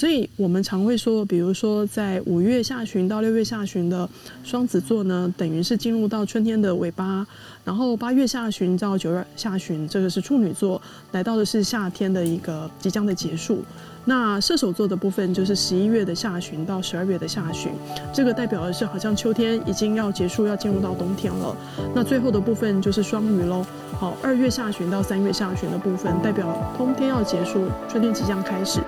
所以我们常会说，比如说在五月下旬到六月下旬的双子座呢，等于是进入到春天的尾巴，然后八月下旬到九月下旬，这个是处女座，来到的是夏天的一个即将的结束。那射手座的部分就是十一月的下旬到十二月的下旬，这个代表的是好像秋天已经要结束，要进入到冬天了。那最后的部分就是双鱼喽。好，二月下旬到三月下旬的部分代表冬天要结束，春天即将开始。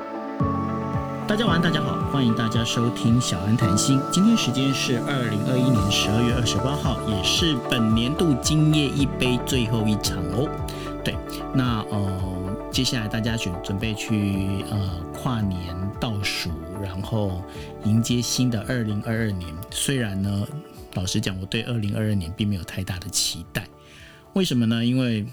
大家晚安，大家好，欢迎大家收听小安谈心。今天时间是二零二一年十二月二十八号，也是本年度今夜一杯最后一场哦。对，那呃。接下来大家准准备去呃跨年倒数，然后迎接新的二零二二年。虽然呢，老实讲，我对二零二二年并没有太大的期待。为什么呢？因为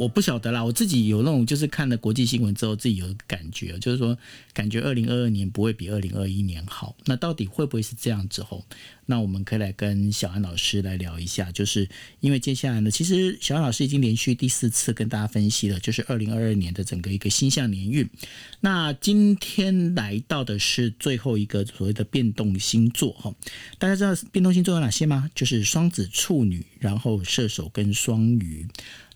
我不晓得啦，我自己有那种就是看了国际新闻之后，自己有感觉，就是说感觉二零二二年不会比二零二一年好。那到底会不会是这样之后？那我们可以来跟小安老师来聊一下，就是因为接下来呢，其实小安老师已经连续第四次跟大家分析了，就是二零二二年的整个一个星象年运。那今天来到的是最后一个所谓的变动星座哈，大家知道变动星座有哪些吗？就是双子、处女，然后射手跟双鱼。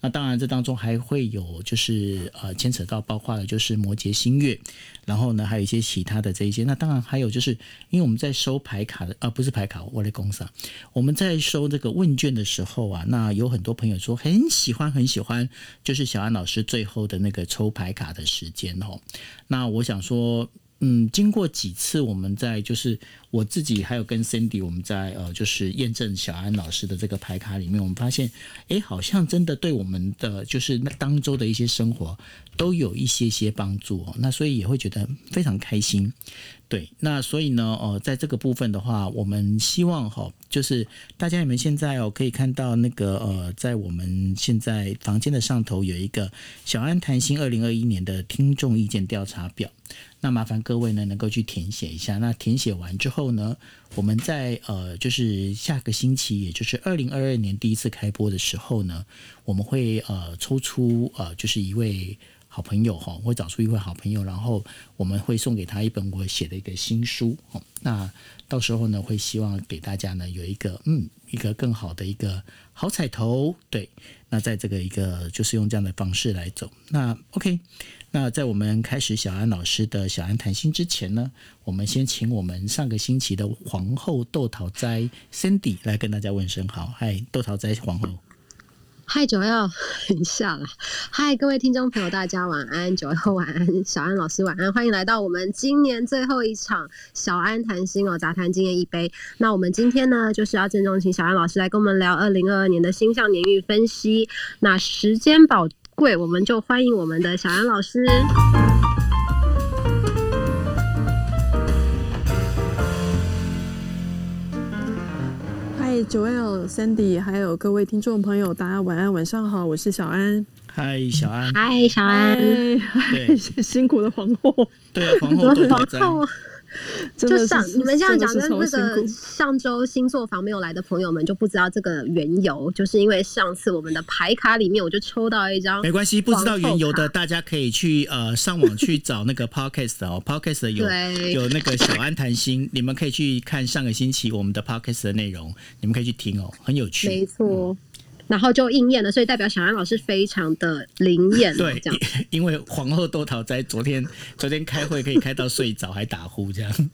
那当然，这当中还会有就是呃牵扯到包括了就是摩羯星月，然后呢还有一些其他的这一些。那当然还有就是因为我们在收牌卡的啊，不是牌卡。我来公上，我们在收这个问卷的时候啊，那有很多朋友说很喜欢很喜欢，就是小安老师最后的那个抽牌卡的时间哦。那我想说。嗯，经过几次我们在就是我自己还有跟 Cindy 我们在呃就是验证小安老师的这个牌卡里面，我们发现哎，好像真的对我们的就是那当周的一些生活都有一些些帮助哦。那所以也会觉得非常开心。对，那所以呢，呃，在这个部分的话，我们希望哈，就是大家你们现在哦可以看到那个呃，在我们现在房间的上头有一个小安谈心二零二一年的听众意见调查表。那麻烦各位呢，能够去填写一下。那填写完之后呢，我们在呃，就是下个星期，也就是二零二二年第一次开播的时候呢，我们会呃抽出呃，就是一位好朋友哈，会找出一位好朋友，然后我们会送给他一本我写的一个新书。那到时候呢，会希望给大家呢有一个嗯，一个更好的一个好彩头。对，那在这个一个就是用这样的方式来走。那 OK。那在我们开始小安老师的小安谈心之前呢，我们先请我们上个星期的皇后豆桃斋 Cindy 来跟大家问声好。嗨，豆桃斋皇后。嗨，九幺，等一下啦。嗨，各位听众朋友，大家晚安。九幺晚安，小安老师晚安。欢迎来到我们今年最后一场小安谈心哦，杂谈今夜一杯。那我们今天呢，就是要郑重请小安老师来跟我们聊二零二二年的星象年运分析。那时间宝。贵，我们就欢迎我们的小安老师。嗨，Joel、Sandy，还有各位听众朋友，大家晚安，晚上好，我是小安。嗨，小安。嗨，小安。对，辛苦的皇后。对，皇后。皇后。就上你们这样讲，跟那个上周星座房没有来的朋友们就不知道这个缘由，就是因为上次我们的牌卡里面我就抽到一张，没关系，不知道缘由的大家可以去呃上网去找那个 podcast 哦，podcast 有有那个小安谈心，你们可以去看上个星期我们的 podcast 的内容，你们可以去听哦，很有趣，没错。然后就应验了，所以代表小安老师非常的灵验。对，这样，因为皇后豆桃在昨天 昨天开会可以开到睡着，还打呼这样。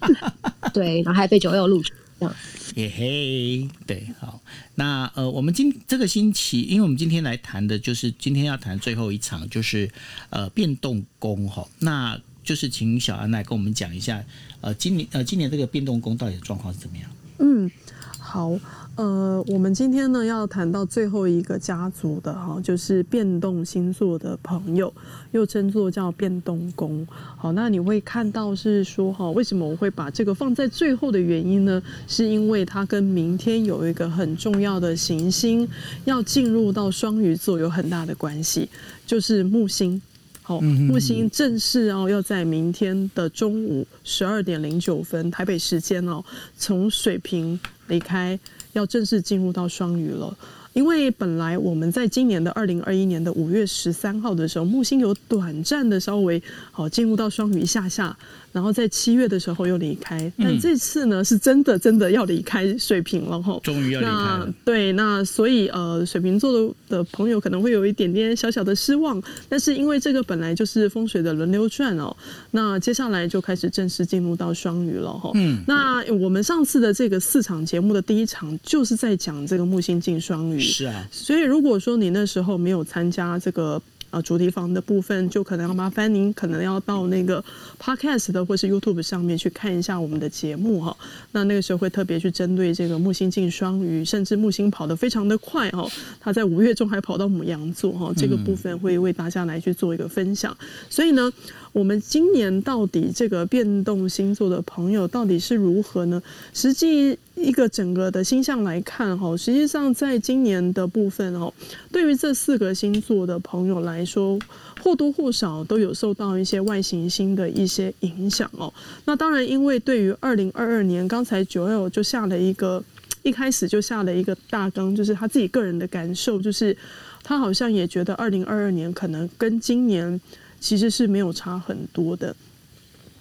对，然后还被九六录这样。嘿嘿，对，好，那呃，我们今这个星期，因为我们今天来谈的就是今天要谈最后一场，就是呃变动宫哈，那就是请小安来跟我们讲一下，呃，今年呃今年这个变动宫到底的状况是怎么样？嗯，好。呃，我们今天呢要谈到最后一个家族的哈，就是变动星座的朋友，又称作叫变动宫。好，那你会看到是说哈，为什么我会把这个放在最后的原因呢？是因为它跟明天有一个很重要的行星要进入到双鱼座有很大的关系，就是木星。好，木星正式哦要在明天的中午十二点零九分台北时间哦，从水瓶离开。要正式进入到双鱼了，因为本来我们在今年的二零二一年的五月十三号的时候，木星有短暂的稍微好进入到双鱼下下。然后在七月的时候又离开，但这次呢是真的真的要离开水瓶了哈，终于要离开了。对，那所以呃，水瓶座的的朋友可能会有一点点小小的失望，但是因为这个本来就是风水的轮流转哦，那接下来就开始正式进入到双鱼了哈。嗯，那我们上次的这个四场节目的第一场就是在讲这个木星进双鱼，是啊，所以如果说你那时候没有参加这个。啊，主题房的部分就可能要麻烦您，可能要到那个 Podcast 的或是 YouTube 上面去看一下我们的节目哈。那那个时候会特别去针对这个木星进双鱼，甚至木星跑得非常的快哈，他在五月中还跑到母羊座哈，这个部分会为大家来去做一个分享。所以呢。我们今年到底这个变动星座的朋友到底是如何呢？实际一个整个的星象来看，哈，实际上在今年的部分哦，对于这四个星座的朋友来说，或多或少都有受到一些外行星的一些影响哦。那当然，因为对于二零二二年，刚才九友就下了一个一开始就下了一个大纲，就是他自己个人的感受，就是他好像也觉得二零二二年可能跟今年。其实是没有差很多的。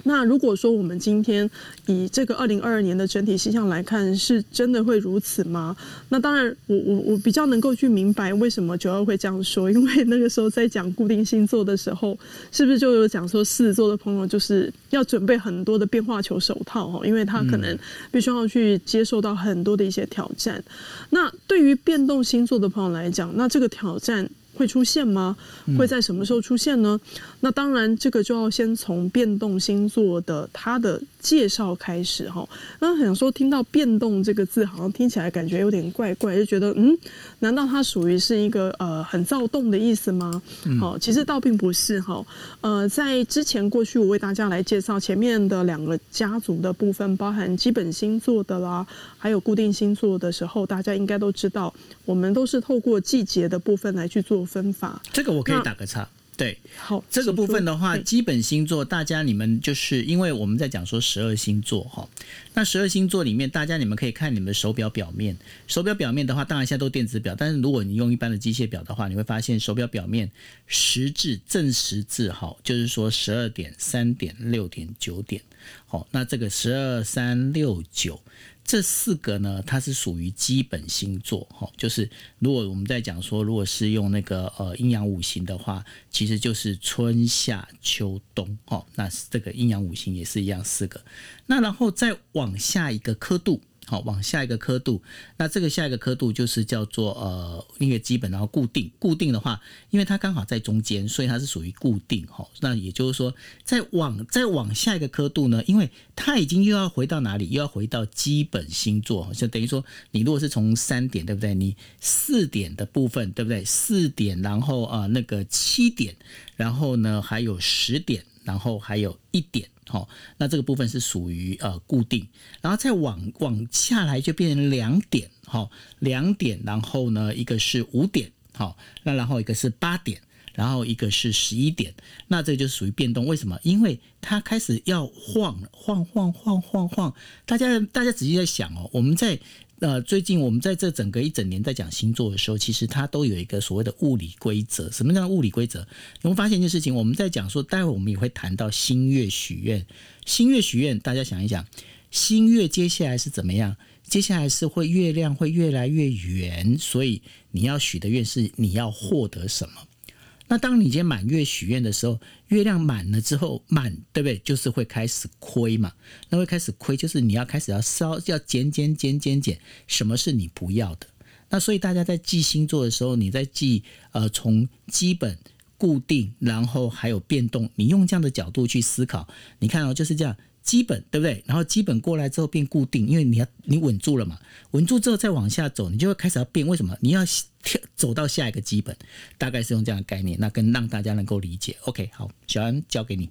那如果说我们今天以这个二零二二年的整体形象来看，是真的会如此吗？那当然，我我我比较能够去明白为什么九二会这样说，因为那个时候在讲固定星座的时候，是不是就有讲说狮子座的朋友就是要准备很多的变化球手套哈，因为他可能必须要去接受到很多的一些挑战。那对于变动星座的朋友来讲，那这个挑战。会出现吗？会在什么时候出现呢？那当然，这个就要先从变动星座的它的介绍开始哈。那想说听到“变动”这个字，好像听起来感觉有点怪怪，就觉得嗯，难道它属于是一个呃很躁动的意思吗？好，其实倒并不是哈。呃，在之前过去，我为大家来介绍前面的两个家族的部分，包含基本星座的啦，还有固定星座的时候，大家应该都知道，我们都是透过季节的部分来去做。分法，这个我可以打个叉。对，好，这个部分的话，基本星座，大家你们就是因为我们在讲说十二星座哈，那十二星座里面，大家你们可以看你们手表表面，手表表面的话，当然现在都电子表，但是如果你用一般的机械表的话，你会发现手表表面十字正十字哈，就是说十二点、三点、六点、九点，好，那这个十二三六九。这四个呢，它是属于基本星座，哈，就是如果我们在讲说，如果是用那个呃阴阳五行的话，其实就是春夏秋冬，哈，那这个阴阳五行也是一样四个，那然后再往下一个刻度。好，往下一个刻度，那这个下一个刻度就是叫做呃一个基本，然后固定。固定的话，因为它刚好在中间，所以它是属于固定。哈，那也就是说，再往再往下一个刻度呢，因为它已经又要回到哪里？又要回到基本星座，就等于说，你如果是从三点，对不对？你四点的部分，对不对？四点，然后啊那个七点，然后呢还有十点，然后还有一点。好，那这个部分是属于呃固定，然后再往往下来就变成两点，好，两点，然后呢一个是五点，好，那然后一个是八点，然后一个是十一点，那这就属于变动。为什么？因为它开始要晃，晃晃晃晃晃。大家大家仔细在想哦，我们在。那最近我们在这整个一整年在讲星座的时候，其实它都有一个所谓的物理规则。什么叫物理规则？你会发现一件事情，我们在讲说，待会我们也会谈到星月许愿。星月许愿，大家想一想，星月接下来是怎么样？接下来是会月亮会越来越圆，所以你要许的愿是你要获得什么？那当你今天满月许愿的时候，月亮满了之后，满对不对？就是会开始亏嘛。那会开始亏，就是你要开始要烧，要减减减减减，什么是你不要的？那所以大家在记星座的时候，你在记呃从基本固定，然后还有变动，你用这样的角度去思考，你看哦，就是这样。基本对不对？然后基本过来之后变固定，因为你要你稳住了嘛，稳住之后再往下走，你就会开始要变。为什么？你要跳走到下一个基本，大概是用这样的概念，那跟让大家能够理解。OK，好，小安交给你。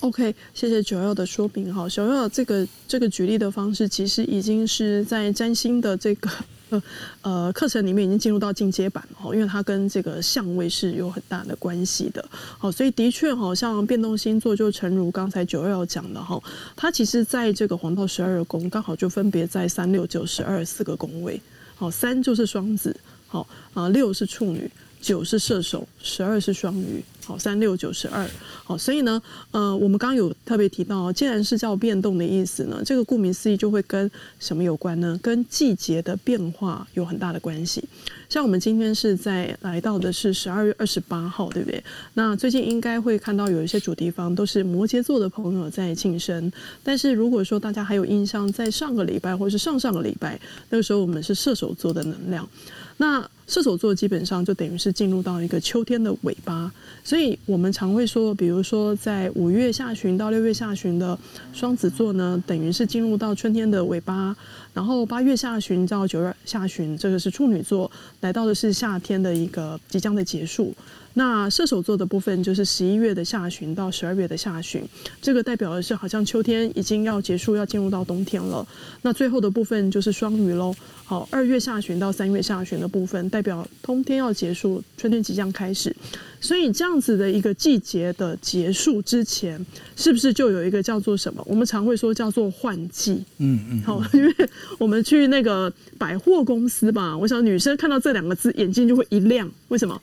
OK，谢谢九幺的说明。哈，小幺这个这个举例的方式，其实已经是在占星的这个。呃，课程里面已经进入到进阶版了哈，因为它跟这个相位是有很大的关系的。好，所以的确好像变动星座就诚如刚才九二讲的哈，它其实在这个黄道十二宫刚好就分别在三六九十二四个宫位。好，三就是双子，好啊，六是处女，九是射手，十二是双鱼。好，三六九十二，好，所以呢，呃，我们刚刚有特别提到，既然是叫变动的意思呢，这个顾名思义就会跟什么有关呢？跟季节的变化有很大的关系。像我们今天是在来到的是十二月二十八号，对不对？那最近应该会看到有一些主题方都是摩羯座的朋友在庆生，但是如果说大家还有印象，在上个礼拜或是上上个礼拜，那个时候我们是射手座的能量，那。射手座基本上就等于是进入到一个秋天的尾巴，所以我们常会说，比如说在五月下旬到六月下旬的双子座呢，等于是进入到春天的尾巴，然后八月下旬到九月下旬，这个是处女座，来到的是夏天的一个即将的结束。那射手座的部分就是十一月的下旬到十二月的下旬，这个代表的是好像秋天已经要结束，要进入到冬天了。那最后的部分就是双鱼喽。好，二月下旬到三月下旬的部分代表冬天要结束，春天即将开始。所以这样子的一个季节的结束之前，是不是就有一个叫做什么？我们常会说叫做换季。嗯嗯。好，因为我们去那个百货公司吧，我想女生看到这两个字，眼睛就会一亮。为什么？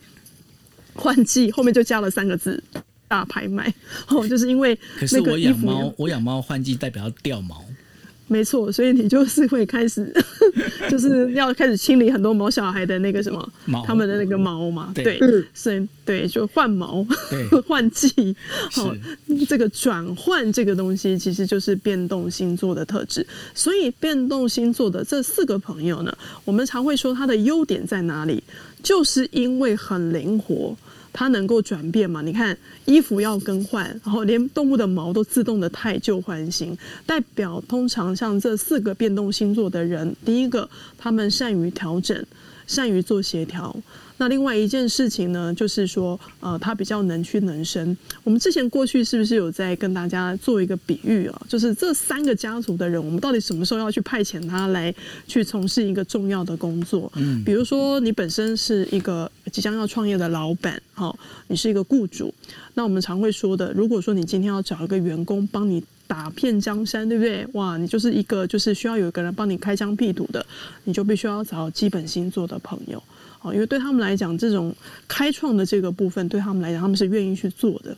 换季后面就加了三个字，大拍卖。哦，就是因为可是我养猫，我养猫换季代表要掉毛，没错，所以你就是会开始，就是要开始清理很多毛小孩的那个什么，他们的那个毛嘛，对，所以对，就换毛，换季，好，这个转换这个东西其实就是变动星座的特质，所以变动星座的这四个朋友呢，我们常会说它的优点在哪里，就是因为很灵活。它能够转变嘛？你看衣服要更换，然后连动物的毛都自动的汰旧换新，代表通常像这四个变动星座的人，第一个他们善于调整，善于做协调。那另外一件事情呢，就是说，呃，他比较能屈能伸。我们之前过去是不是有在跟大家做一个比喻啊？就是这三个家族的人，我们到底什么时候要去派遣他来去从事一个重要的工作？嗯，比如说你本身是一个即将要创业的老板，好，你是一个雇主，那我们常会说的，如果说你今天要找一个员工帮你打遍江山，对不对？哇，你就是一个就是需要有一个人帮你开疆辟土的，你就必须要找基本星座的朋友。因为对他们来讲，这种开创的这个部分对他们来讲，他们是愿意去做的。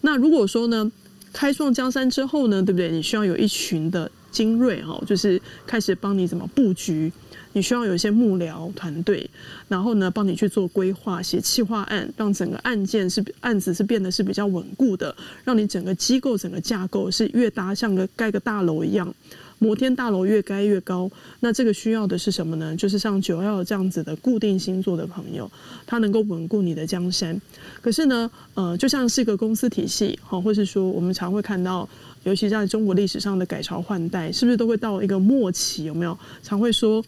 那如果说呢，开创江山之后呢，对不对？你需要有一群的精锐哦，就是开始帮你怎么布局。你需要有一些幕僚团队，然后呢，帮你去做规划、写企划案，让整个案件是案子是变得是比较稳固的，让你整个机构整个架构是越搭像个盖个大楼一样。摩天大楼越盖越高，那这个需要的是什么呢？就是像九幺这样子的固定星座的朋友，他能够稳固你的江山。可是呢，呃，就像是一个公司体系，好，或是说我们常会看到，尤其在中国历史上的改朝换代，是不是都会到一个末期？有没有常会说？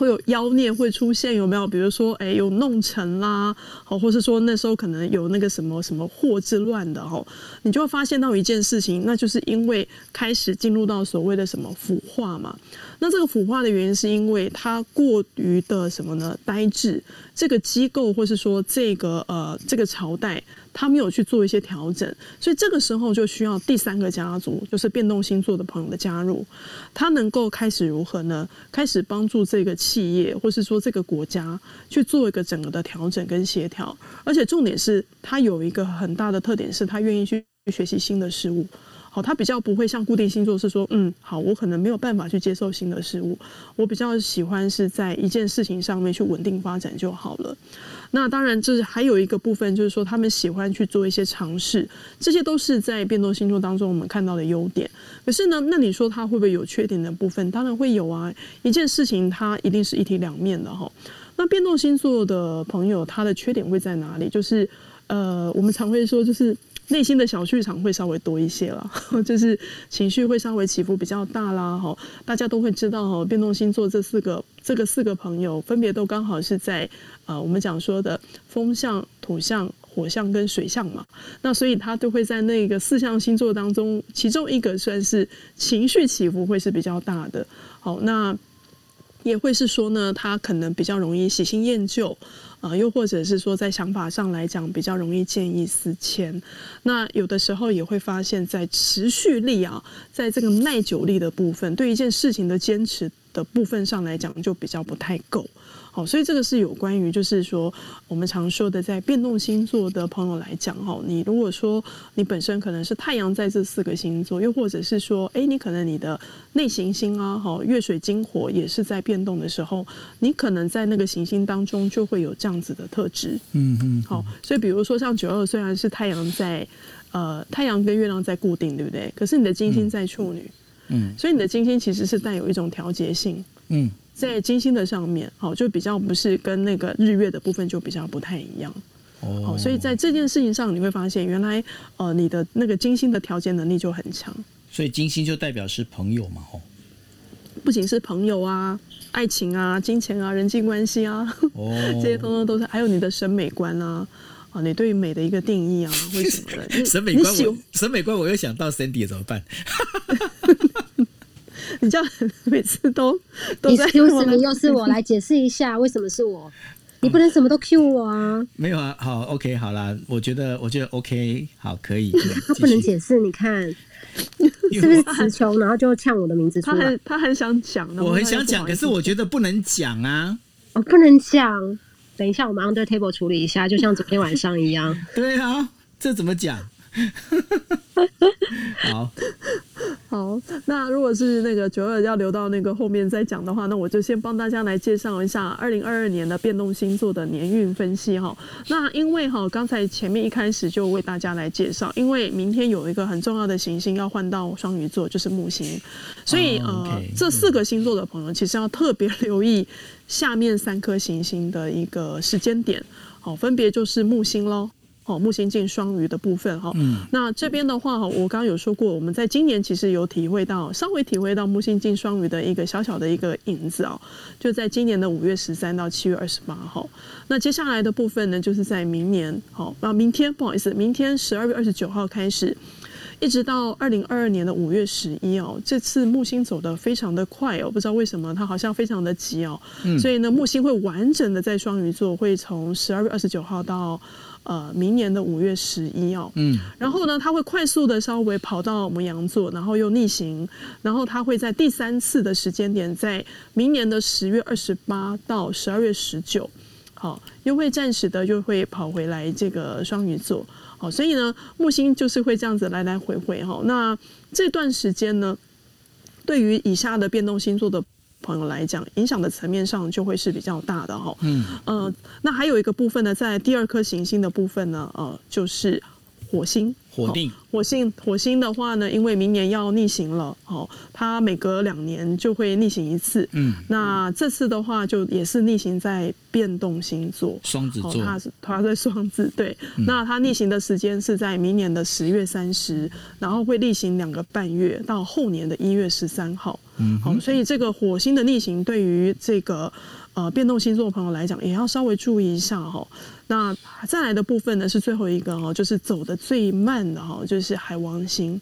会有妖孽会出现，有没有？比如说，哎，有弄臣啦，好，或是说那时候可能有那个什么什么祸之乱的，哈，你就会发现到一件事情，那就是因为开始进入到所谓的什么腐化嘛。那这个腐化的原因是因为它过于的什么呢？呆滞，这个机构或是说这个呃这个朝代。他没有去做一些调整，所以这个时候就需要第三个家族，就是变动星座的朋友的加入。他能够开始如何呢？开始帮助这个企业，或是说这个国家去做一个整个的调整跟协调。而且重点是他有一个很大的特点，是他愿意去学习新的事物。好，他比较不会像固定星座是说，嗯，好，我可能没有办法去接受新的事物。我比较喜欢是在一件事情上面去稳定发展就好了。那当然，这还有一个部分，就是说他们喜欢去做一些尝试，这些都是在变动星座当中我们看到的优点。可是呢，那你说他会不会有缺点的部分？当然会有啊。一件事情它一定是一体两面的哈。那变动星座的朋友，他的缺点会在哪里？就是呃，我们常会说，就是内心的小剧场会稍微多一些了，就是情绪会稍微起伏比较大啦。哈，大家都会知道哈，变动星座这四个这个四个朋友，分别都刚好是在。啊，我们讲说的风象、土象、火象跟水象嘛，那所以他都会在那个四象星座当中，其中一个算是情绪起伏会是比较大的。好，那也会是说呢，他可能比较容易喜新厌旧啊，又或者是说在想法上来讲比较容易见异思迁。那有的时候也会发现，在持续力啊，在这个耐久力的部分，对一件事情的坚持的部分上来讲，就比较不太够。好，所以这个是有关于，就是说我们常说的，在变动星座的朋友来讲，哈，你如果说你本身可能是太阳在这四个星座，又或者是说，哎，你可能你的内行星啊，哈，月水金火也是在变动的时候，你可能在那个行星当中就会有这样子的特质。嗯嗯，好，所以比如说像九二，虽然是太阳在，呃，太阳跟月亮在固定，对不对？可是你的金星在处女，嗯所以你的金星其实是带有一种调节性。嗯，在金星的上面，好，就比较不是跟那个日月的部分就比较不太一样，哦。好，所以在这件事情上，你会发现原来呃你的那个金星的调节能力就很强，所以金星就代表是朋友嘛，吼。不仅是朋友啊、爱情啊、金钱啊、人际关系啊，哦，这些通通都是，还有你的审美观啊，啊，你对美的一个定义啊，为什么呢，审美观我审美观我又想到 Cindy 怎么办？你这样 每次都都在 excuse me，又是我来解释一下为什么是我，你不能什么都 cue 我啊，没有啊，好，OK，好啦，我觉得我觉得 OK，好，可以。他不能解释，你看是不是词穷，然后就呛我的名字出来他很，他很想讲，我很想讲，可是我觉得不能讲啊。我不能讲。等一下，我们 under table 处理一下，就像昨天晚上一样。对啊，这怎么讲？好，好，那如果是那个九二要留到那个后面再讲的话，那我就先帮大家来介绍一下二零二二年的变动星座的年运分析哈。那因为哈，刚才前面一开始就为大家来介绍，因为明天有一个很重要的行星要换到双鱼座，就是木星，所以、哦呃这四个星座的朋友其实要特别留意下面三颗行星的一个时间点，好，分别就是木星喽。哦，木星进双鱼的部分哈，嗯那这边的话哈，我刚刚有说过，我们在今年其实有体会到，稍微体会到木星进双鱼的一个小小的一个影子哦，就在今年的五月十三到七月二十八号。那接下来的部分呢，就是在明年，好，那，明天不好意思，明天十二月二十九号开始。一直到二零二二年的五月十一哦，这次木星走得非常的快哦，不知道为什么它好像非常的急哦，所以呢，木星会完整的在双鱼座，会从十二月二十九号到呃明年的五月十一哦，嗯，然后呢，它会快速的稍微跑到摩羊座，然后又逆行，然后它会在第三次的时间点，在明年的十月二十八到十二月十九，好，又会暂时的又会跑回来这个双鱼座，好，所以呢，木星就是会这样子来来回回。哈。那这段时间呢，对于以下的变动星座的朋友来讲，影响的层面上就会是比较大的哈。嗯，呃，那还有一个部分呢，在第二颗行星的部分呢，呃，就是火星。火定，火星火星的话呢，因为明年要逆行了，哦，它每隔两年就会逆行一次。嗯，那这次的话，就也是逆行在变动星座。哦，双子座，它是它在双子，对。那它逆行的时间是在明年的十月三十，然后会逆行两个半月，到后年的一月十三号。嗯好、所以这个火星的逆行对于这个呃变动星座的朋友来讲，也要稍微注意一下哈、那再来的部分呢是最后一个哈、就是走的最慢的哈、就是海王星。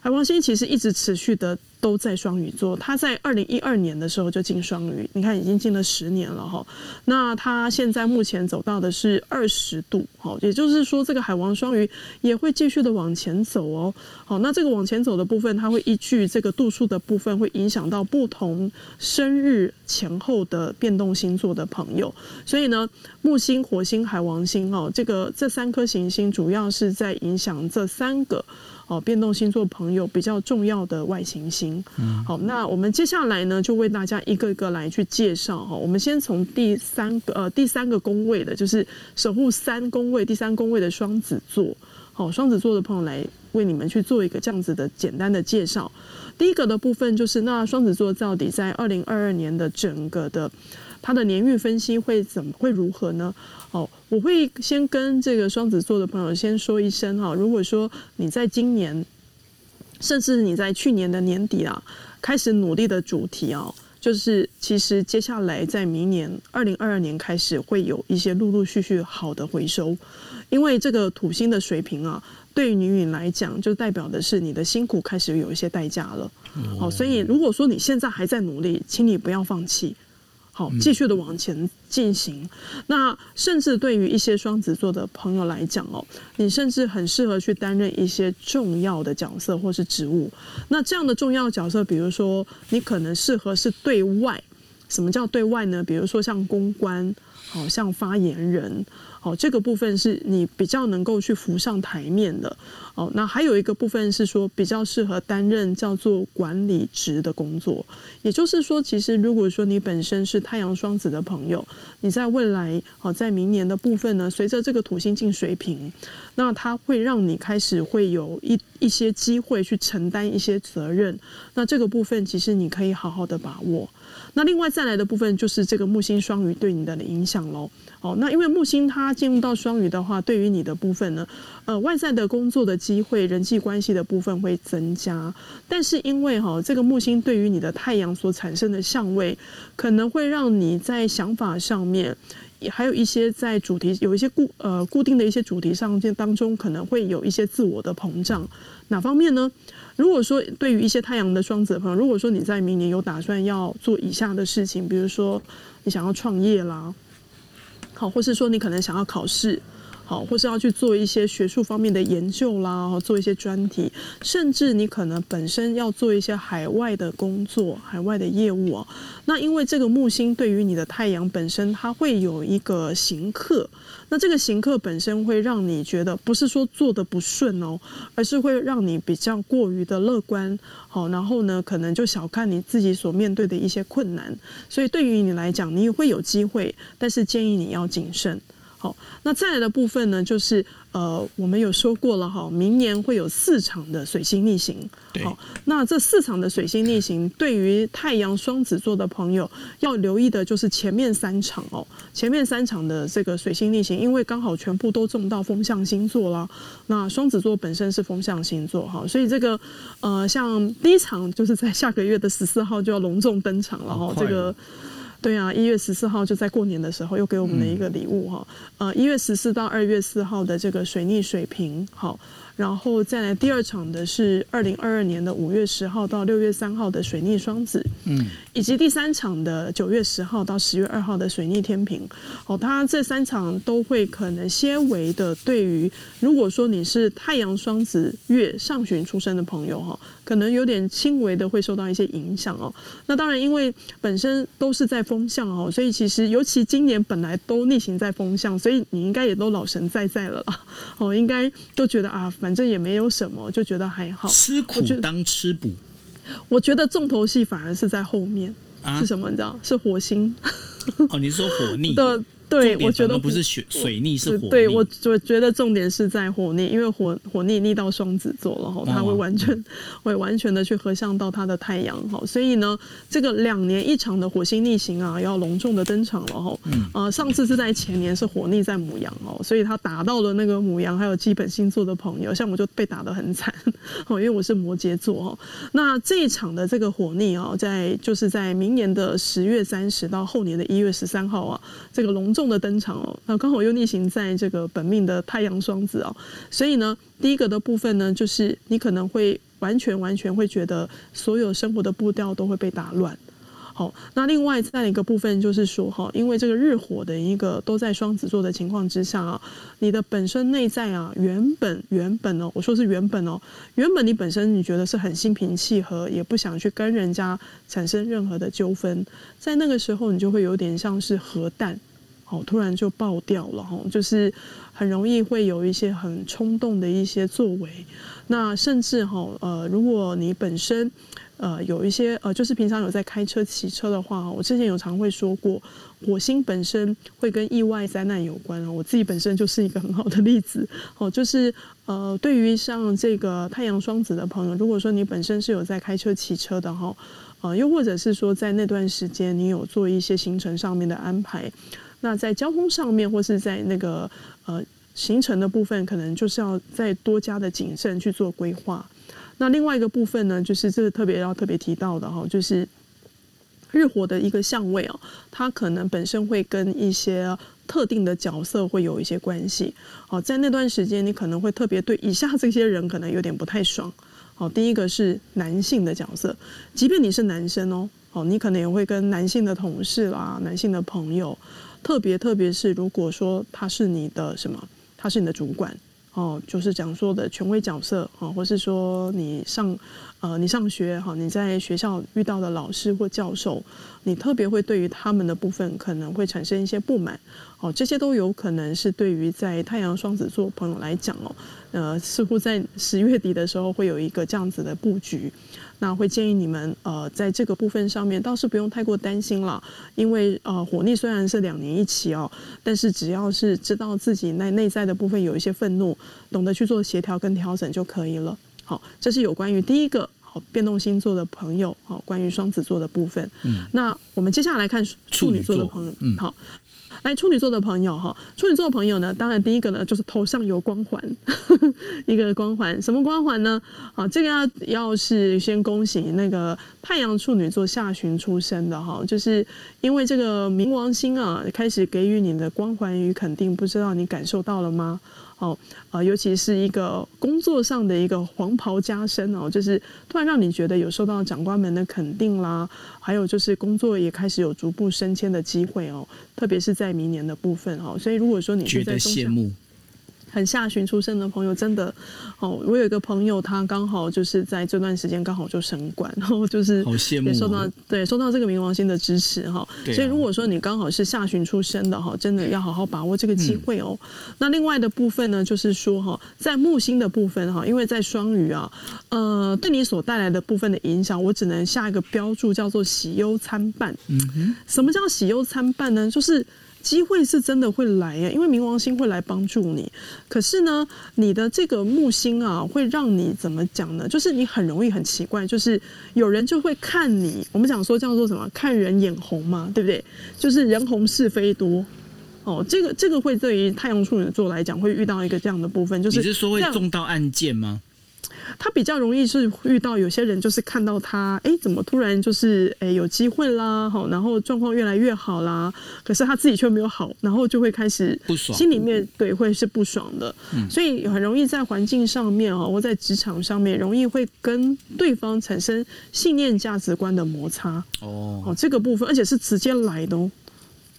海王星其实一直持续的都在双鱼座，他在二零一二年的时候就进双鱼，你看已经进了十年了哈。那他现在目前走到的是二十度，好，也就是说这个海王双鱼也会继续的往前走哦。好，那这个往前走的部分，它会依据这个度数的部分，会影响到不同生日前后的变动星座的朋友。所以呢，木星、火星、海王星哦，这个这三颗行星主要是在影响这三个。哦，变动星座朋友比较重要的外行星。好，那我们接下来呢，就为大家一个一个来去介绍哈。我们先从第三个呃第三个宫位的，就是守护三宫位第三宫位的双子座。好，双子座的朋友来为你们去做一个这样子的简单的介绍。第一个的部分就是，那双子座到底在二零二二年的整个的它的年运分析会怎么会如何呢？哦，我会先跟这个双子座的朋友先说一声哈，如果说你在今年，甚至你在去年的年底啊，开始努力的主题啊，就是其实接下来在明年二零二二年开始会有一些陆陆续续好的回收，因为这个土星的水平啊，对于女女来讲，就代表的是你的辛苦开始有一些代价了。好、所以如果说你现在还在努力，请你不要放弃。好，继续的往前进行。那甚至对于一些双子座的朋友来讲哦，你甚至很适合去担任一些重要的角色或是职务。那这样的重要角色，比如说你可能适合是对外什么叫对外呢？比如说像公关，好像发言人。哦，这个部分是你比较能够去浮上台面的。哦，那还有一个部分是说比较适合担任叫做管理职的工作。也就是说，其实如果说你本身是太阳双子的朋友，你在未来哦，在明年的部分呢，随着这个土星进水平，那它会让你开始会有一一些机会去承担一些责任。那这个部分其实你可以好好的把握。那另外再来的部分就是这个木星双鱼对你的影响喽。哦，那因为木星它进入到双鱼的话，对于你的部分呢，呃，外在的工作的机会、人际关系的部分会增加。但是因为哈，这个木星对于你的太阳所产生的相位，可能会让你在想法上面，还有一些在主题有一些固呃固定的一些主题上这当中，可能会有一些自我的膨胀。哪方面呢？如果说对于一些太阳的双子的朋友，如果说你在明年有打算要做以下的事情，比如说你想要创业啦，好，或是说你可能想要考试。好，或是要去做一些学术方面的研究啦，做一些专题，甚至你可能本身要做一些海外的工作、海外的业务啊。那因为这个木星对于你的太阳本身，它会有一个行克，那这个行克本身会让你觉得不是说做的不顺哦，而是会让你比较过于的乐观。好，然后呢，可能就小看你自己所面对的一些困难，所以对于你来讲，你也会有机会，但是建议你要谨慎。好，那再来的部分呢，就是呃，我们有说过了哈，明年会有四场的水星逆行。好，那这四场的水星逆行，对于太阳双子座的朋友要留意的就是前面三场哦，前面三场的这个水星逆行，因为刚好全部都中到风象星座啦。那双子座本身是风象星座哈，所以这个呃，像第一场就是在下个月的十四号就要隆重登场了哈，这个。对啊，一月十四号就在过年的时候又给我们的一个礼物哈。呃，一月十四到二月四号的这个水逆水平好。然后再来第二场的是二零二二年的五月十号到六月三号的水逆双子，嗯，以及第三场的九月十号到十月二号的水逆天平。哦，它这三场都会可能些微的对于，如果说你是太阳双子月上旬出生的朋友哈，可能有点轻微的会受到一些影响哦。那当然，因为本身都是在风向哦，所以其实尤其今年本来都逆行在风向，所以你应该也都老神在在了啦。哦，应该都觉得啊。反正也没有什么，就觉得还好。吃苦当吃补，我觉得重头戏反而是在后面，是什么？你知道？是火星。哦，你是说火逆的？对，我觉得不是水水逆，是火。对我，我觉得重点是在火逆，因为火火逆逆到双子座了哈，它会完全会完全的去合相到它的太阳哈，所以呢，这个两年一场的火星逆行啊，要隆重的登场了哈。嗯呃，上次是在前年是火逆在母羊哦，所以他打到了那个母羊还有基本星座的朋友，像我就被打得很惨哦，因为我是摩羯座哈。那这一场的这个火逆啊，在就是在明年的十月三十到后年的一月十三号啊，这个隆重。重的登场哦，那刚好又逆行在这个本命的太阳双子哦，所以呢，第一个的部分呢，就是你可能会完全完全会觉得所有生活的步调都会被打乱。好，那另外再一个部分就是说哈，因为这个日火的一个都在双子座的情况之下啊，你的本身内在啊，原本原本哦，我说是原本哦，原本你本身你觉得是很心平气和，也不想去跟人家产生任何的纠纷，在那个时候你就会有点像是核弹。哦，突然就爆掉了哈，就是很容易会有一些很冲动的一些作为。那甚至哈，呃，如果你本身呃有一些呃，就是平常有在开车、骑车的话，我之前有常会说过，火星本身会跟意外灾难有关。我自己本身就是一个很好的例子。哦，就是呃，对于像这个太阳双子的朋友，如果说你本身是有在开车、骑车的哈，呃，又或者是说在那段时间你有做一些行程上面的安排。那在交通上面，或是在那个呃行程的部分，可能就是要再多加的谨慎去做规划。那另外一个部分呢，就是这个特别要特别提到的哈，就是日火的一个相位哦，它可能本身会跟一些特定的角色会有一些关系。好，在那段时间，你可能会特别对以下这些人可能有点不太爽。好，第一个是男性的角色，即便你是男生哦，好，你可能也会跟男性的同事啦、男性的朋友。特别特别是，如果说他是你的什么，他是你的主管，哦，就是讲说的权威角色哦，或是说你上呃你上学哈，你在学校遇到的老师或教授，你特别会对于他们的部分可能会产生一些不满哦，这些都有可能是对于在太阳双子座朋友来讲哦，呃，似乎在十月底的时候会有一个这样子的布局。那会建议你们，呃，在这个部分上面倒是不用太过担心了，因为呃，火逆虽然是两年一期哦，但是只要是知道自己内内在的部分有一些愤怒，懂得去做协调跟调整就可以了。好，这是有关于第一个好变动星座的朋友，好，关于双子座的部分。嗯，那我们接下来看处女座的朋友，嗯，好。来处女座的朋友哈，处女座的朋友呢，当然第一个呢就是头上有光环，一个光环，什么光环呢？啊，这个要要是先恭喜那个太阳处女座下旬出生的哈，就是因为这个冥王星啊开始给予你的光环与肯定，不知道你感受到了吗？哦，呃，尤其是一个工作上的一个黄袍加身哦，就是突然让你觉得有受到长官们的肯定啦，还有就是工作也开始有逐步升迁的机会哦，特别是在明年的部分哦，所以如果说你觉得羡慕。很下旬出生的朋友，真的哦，我有一个朋友，他刚好就是在这段时间刚好就升官，然后就是好羡慕，也受到对受到这个冥王星的支持哈。所以如果说你刚好是下旬出生的哈，真的要好好把握这个机会哦。那另外的部分呢，就是说哈，在木星的部分哈，因为在双鱼啊，呃，对你所带来的部分的影响，我只能下一个标注叫做喜忧参半。嗯哼，什么叫喜忧参半呢？就是。机会是真的会来呀，因为冥王星会来帮助你。可是呢，你的这个木星啊，会让你怎么讲呢？就是你很容易很奇怪，就是有人就会看你。我们讲说叫做什么？看人眼红嘛，对不对？就是人红是非多。哦，这个这个会对于太阳处女座来讲，会遇到一个这样的部分，就是你是说会中到案件吗？他比较容易是遇到有些人，就是看到他，哎，怎么突然就是哎有机会啦，好，然后状况越来越好啦，可是他自己却没有好，然后就会开始不爽，心里面对会是不爽的，所以很容易在环境上面啊，或在职场上面，容易会跟对方产生信念价值观的摩擦。哦，哦，这个部分，而且是直接来的哦，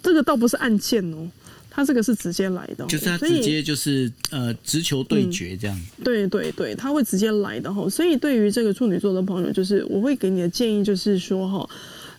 这个倒不是案件哦。他这个是直接来的，就是他直接就是呃直球对决这样。对对对，他会直接来的哈。所以对于这个处女座的朋友，就是我会给你的建议就是说哈。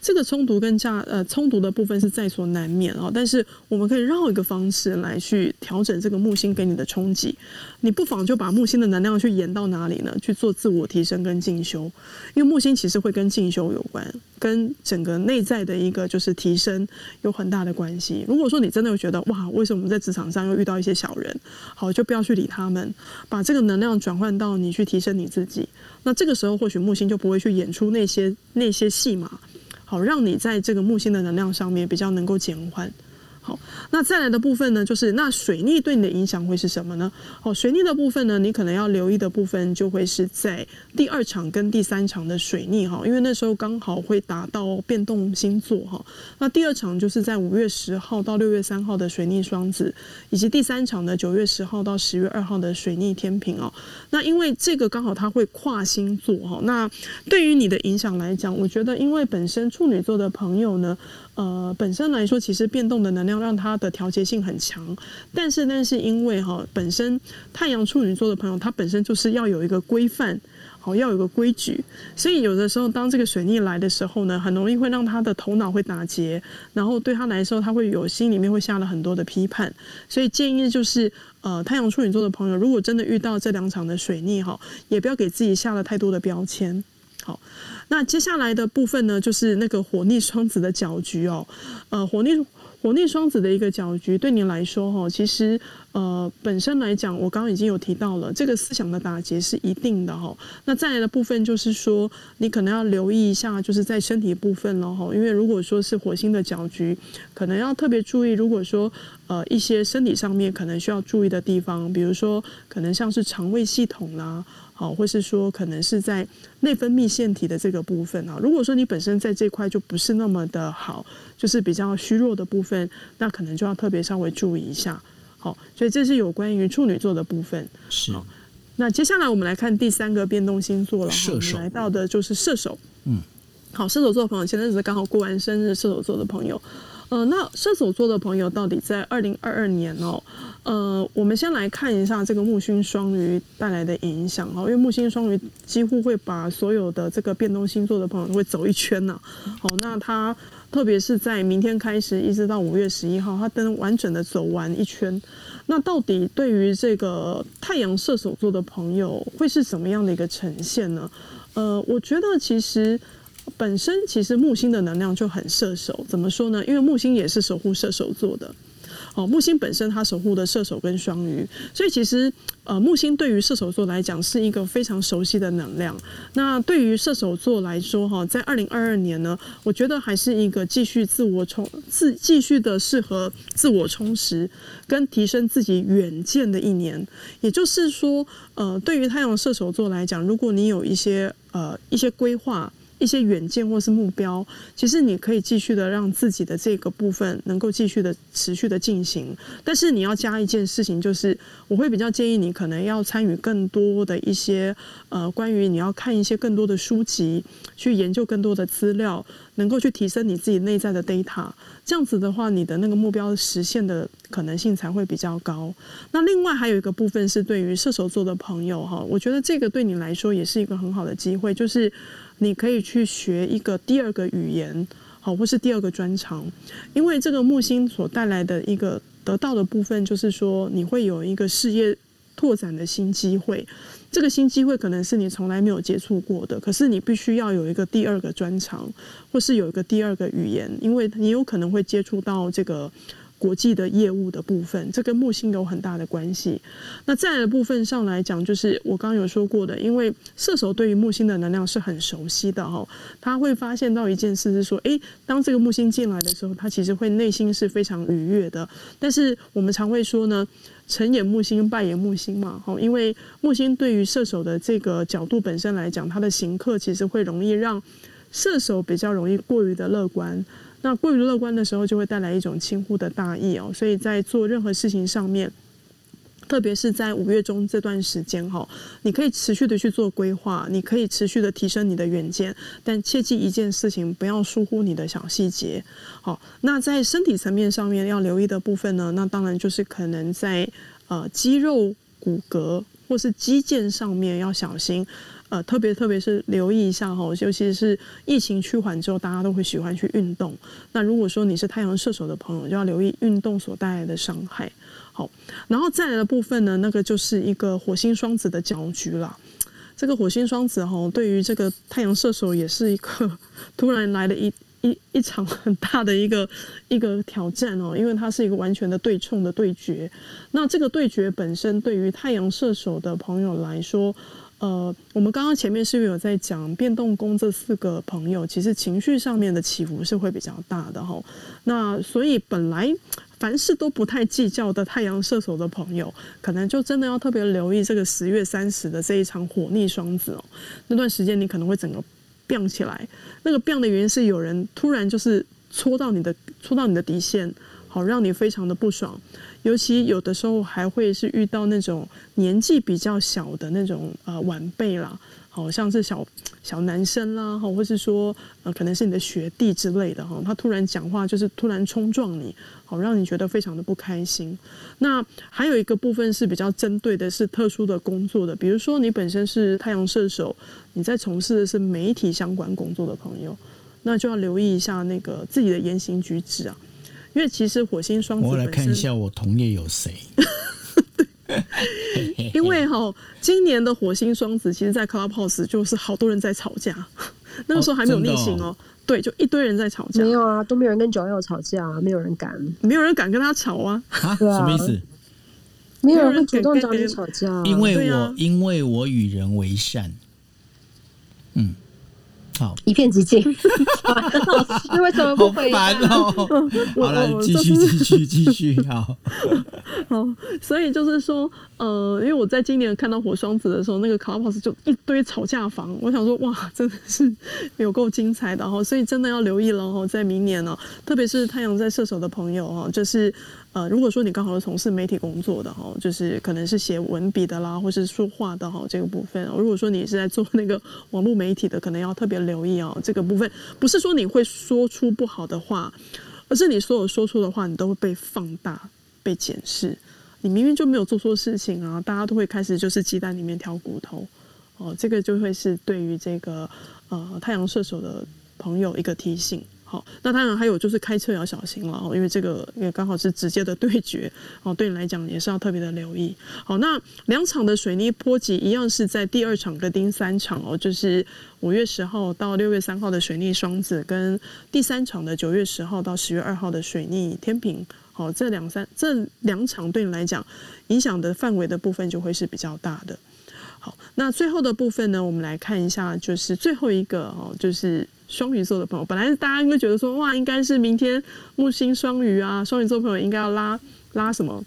这个冲突跟价呃冲突的部分是在所难免啊，但是我们可以绕一个方式来去调整这个木星给你的冲击。你不妨就把木星的能量去延到哪里呢？去做自我提升跟进修，因为木星其实会跟进修有关，跟整个内在的一个就是提升有很大的关系。如果说你真的觉得哇，为什么我们在职场上又遇到一些小人？好，就不要去理他们，把这个能量转换到你去提升你自己。那这个时候或许木星就不会去演出那些那些戏码。好，让你在这个木星的能量上面比较能够减缓。好，那再来的部分呢，就是那水逆对你的影响会是什么呢？哦，水逆的部分呢，你可能要留意的部分就会是在第二场跟第三场的水逆哈，因为那时候刚好会达到变动星座哈。那第二场就是在五月十号到六月三号的水逆双子，以及第三场的九月十号到十月二号的水逆天平哦。那因为这个刚好它会跨星座哈，那对于你的影响来讲，我觉得因为本身处女座的朋友呢。呃，本身来说，其实变动的能量让它的调节性很强，但是，但是因为哈，本身太阳处女座的朋友，他本身就是要有一个规范，好，要有个规矩，所以有的时候，当这个水逆来的时候呢，很容易会让他的头脑会打结，然后对他来说，他会有心里面会下了很多的批判，所以建议就是，呃，太阳处女座的朋友，如果真的遇到这两场的水逆哈，也不要给自己下了太多的标签，好。那接下来的部分呢，就是那个火逆双子的搅局哦，呃，火逆火逆双子的一个搅局，对你来说哈，其实呃本身来讲，我刚刚已经有提到了，这个思想的打结是一定的哈。那再来的部分就是说，你可能要留意一下，就是在身体部分了哈，因为如果说是火星的搅局，可能要特别注意，如果说呃一些身体上面可能需要注意的地方，比如说可能像是肠胃系统啦。好，或是说可能是在内分泌腺体的这个部分啊。如果说你本身在这块就不是那么的好，就是比较虚弱的部分，那可能就要特别稍微注意一下。好，所以这是有关于处女座的部分。是。那接下来我们来看第三个变动星座了。射手。来到的就是射手。嗯。好，射手座的朋友，前阵子刚好过完生日，射手座的朋友。呃，那射手座的朋友到底在二零二二年哦，呃，我们先来看一下这个木星双鱼带来的影响哦，因为木星双鱼几乎会把所有的这个变动星座的朋友会走一圈呢。好，那它特别是在明天开始一直到五月十一号，它能完整的走完一圈。那到底对于这个太阳射手座的朋友会是什么样的一个呈现呢？呃，我觉得其实。本身其实木星的能量就很射手，怎么说呢？因为木星也是守护射手座的。哦，木星本身它守护的射手跟双鱼，所以其实呃木星对于射手座来讲是一个非常熟悉的能量。那对于射手座来说，哈，在二零二二年呢，我觉得还是一个继续自我充自继续的适合自我充实跟提升自己远见的一年。也就是说，呃，对于太阳射手座来讲，如果你有一些呃一些规划。一些远见或是目标，其实你可以继续的让自己的这个部分能够继续的持续的进行，但是你要加一件事情，就是我会比较建议你可能要参与更多的一些呃关于你要看一些更多的书籍，去研究更多的资料，能够去提升你自己内在的 data，这样子的话，你的那个目标实现的可能性才会比较高。那另外还有一个部分是对于射手座的朋友哈，我觉得这个对你来说也是一个很好的机会，就是。你可以去学一个第二个语言，好，或是第二个专长，因为这个木星所带来的一个得到的部分，就是说你会有一个事业拓展的新机会。这个新机会可能是你从来没有接触过的，可是你必须要有一个第二个专长，或是有一个第二个语言，因为你有可能会接触到这个。国际的业务的部分，这跟木星有很大的关系。那再来的部分上来讲，就是我刚刚有说过的，因为射手对于木星的能量是很熟悉的哈，他会发现到一件事是说，诶，当这个木星进来的时候，他其实会内心是非常愉悦的。但是我们常会说呢，成也木星，败也木星嘛，哈，因为木星对于射手的这个角度本身来讲，它的行客其实会容易让射手比较容易过于的乐观。那过于乐观的时候，就会带来一种轻忽的大意哦。所以在做任何事情上面，特别是在五月中这段时间哈，你可以持续的去做规划，你可以持续的提升你的远见，但切记一件事情，不要疏忽你的小细节。好，那在身体层面上面要留意的部分呢，那当然就是可能在呃肌肉、骨骼或是肌腱上面要小心。呃，特别特别是留意一下哈，尤其是疫情趋缓之后，大家都会喜欢去运动。那如果说你是太阳射手的朋友，就要留意运动所带来的伤害。好，然后再来的部分呢，那个就是一个火星双子的搅局了。这个火星双子哈，对于这个太阳射手也是一个 突然来的一一一场很大的一个一个挑战哦，因为它是一个完全的对冲的对决。那这个对决本身对于太阳射手的朋友来说，呃，我们刚刚前面是不是有在讲变动宫这四个朋友，其实情绪上面的起伏是会比较大的哈。那所以本来凡事都不太计较的太阳射手的朋友，可能就真的要特别留意这个十月三十的这一场火逆双子哦。那段时间你可能会整个变起来，那个变的原因是有人突然就是戳到你的戳到你的底线，好让你非常的不爽。尤其有的时候还会是遇到那种年纪比较小的那种呃晚辈啦，好像是小小男生啦，哈，或是说呃可能是你的学弟之类的哈，他突然讲话就是突然冲撞你，好让你觉得非常的不开心。那还有一个部分是比较针对的是特殊的工作的，比如说你本身是太阳射手，你在从事的是媒体相关工作的朋友，那就要留意一下那个自己的言行举止啊。因为其实火星双子，我来看一下我同业有谁。因为哈，今年的火星双子，其实，在 Clubhouse 就是好多人在吵架。那个时候还没有逆行哦，对，就一堆人在吵架。没有啊，都没有人跟九幺吵架，没有人敢，没有人敢跟他吵啊。啊，什么意思？没有人会主动找你吵架，因为我因为我与人为善。嗯。好，一片寂静。老师 为什么不回答？好了，继续，继续，继续。好，好，所以就是说，呃，因为我在今年看到火双子的时候，那个 Clubhouse 就一堆吵架房，我想说，哇，真的是有够精彩的哈。所以真的要留意了哈，在明年呢，特别是太阳在射手的朋友哈，就是。呃，如果说你刚好是从事媒体工作的哈，就是可能是写文笔的啦，或是说话的哈，这个部分。如果说你是在做那个网络媒体的，可能要特别留意哦，这个部分不是说你会说出不好的话。而是你所有说出的话，你都会被放大、被检视。你明明就没有做错事情啊，大家都会开始就是鸡蛋里面挑骨头。哦，这个就会是对于这个呃太阳射手的朋友一个提醒。好，那当然还有就是开车要小心了，因为这个也刚好是直接的对决哦，对你来讲也是要特别的留意。好，那两场的水逆波及一样是在第二场跟第三场哦，就是五月十号到六月三号的水逆双子，跟第三场的九月十号到十月二号的水逆天平。好，这两三这两场对你来讲影响的范围的部分就会是比较大的。好，那最后的部分呢，我们来看一下，就是最后一个哦，就是双鱼座的朋友。本来大家应该觉得说，哇，应该是明天木星双鱼啊，双鱼座朋友应该要拉拉什么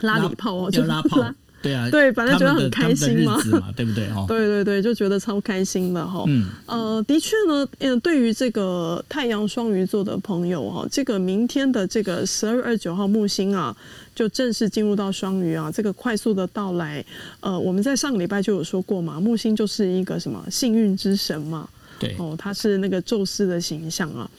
拉礼炮哦，就拉炮。对啊，对，反正觉得很开心嘛，对不对？哦，对 对对，就觉得超开心的哈。嗯，呃，的确呢，嗯，对于这个太阳双鱼座的朋友哈，这个明天的这个十二月二十九号木星啊，就正式进入到双鱼啊，这个快速的到来，呃，我们在上个礼拜就有说过嘛，木星就是一个什么幸运之神嘛。哦，他是那个宙斯的形象啊，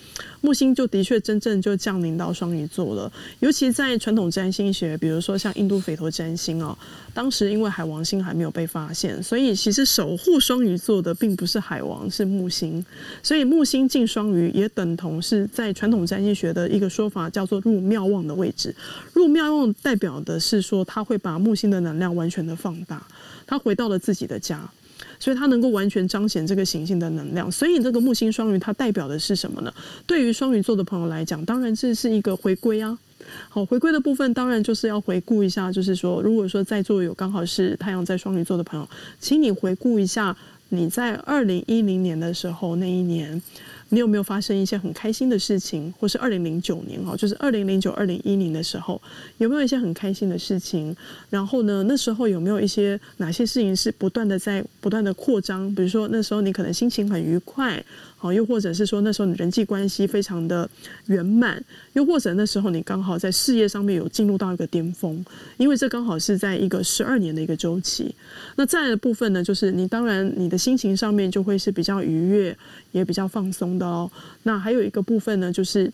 木星就的确真正就降临到双鱼座了。尤其在传统占星学，比如说像印度匪陀占星哦，当时因为海王星还没有被发现，所以其实守护双鱼座的并不是海王，是木星。所以木星进双鱼也等同是在传统占星学的一个说法，叫做入庙旺的位置。入庙旺代表的是说，他会把木星的能量完全的放大，他回到了自己的家。所以它能够完全彰显这个行星的能量，所以这个木星双鱼它代表的是什么呢？对于双鱼座的朋友来讲，当然这是一个回归啊。好，回归的部分当然就是要回顾一下，就是说，如果说在座有刚好是太阳在双鱼座的朋友，请你回顾一下你在二零一零年的时候那一年。你有没有发生一些很开心的事情，或是二零零九年哦，就是二零零九、二零一零的时候，有没有一些很开心的事情？然后呢，那时候有没有一些哪些事情是不断的在不断的扩张？比如说那时候你可能心情很愉快。好，又或者是说那时候你人际关系非常的圆满，又或者那时候你刚好在事业上面有进入到一个巅峰，因为这刚好是在一个十二年的一个周期。那再来的部分呢，就是你当然你的心情上面就会是比较愉悦，也比较放松的哦。那还有一个部分呢，就是。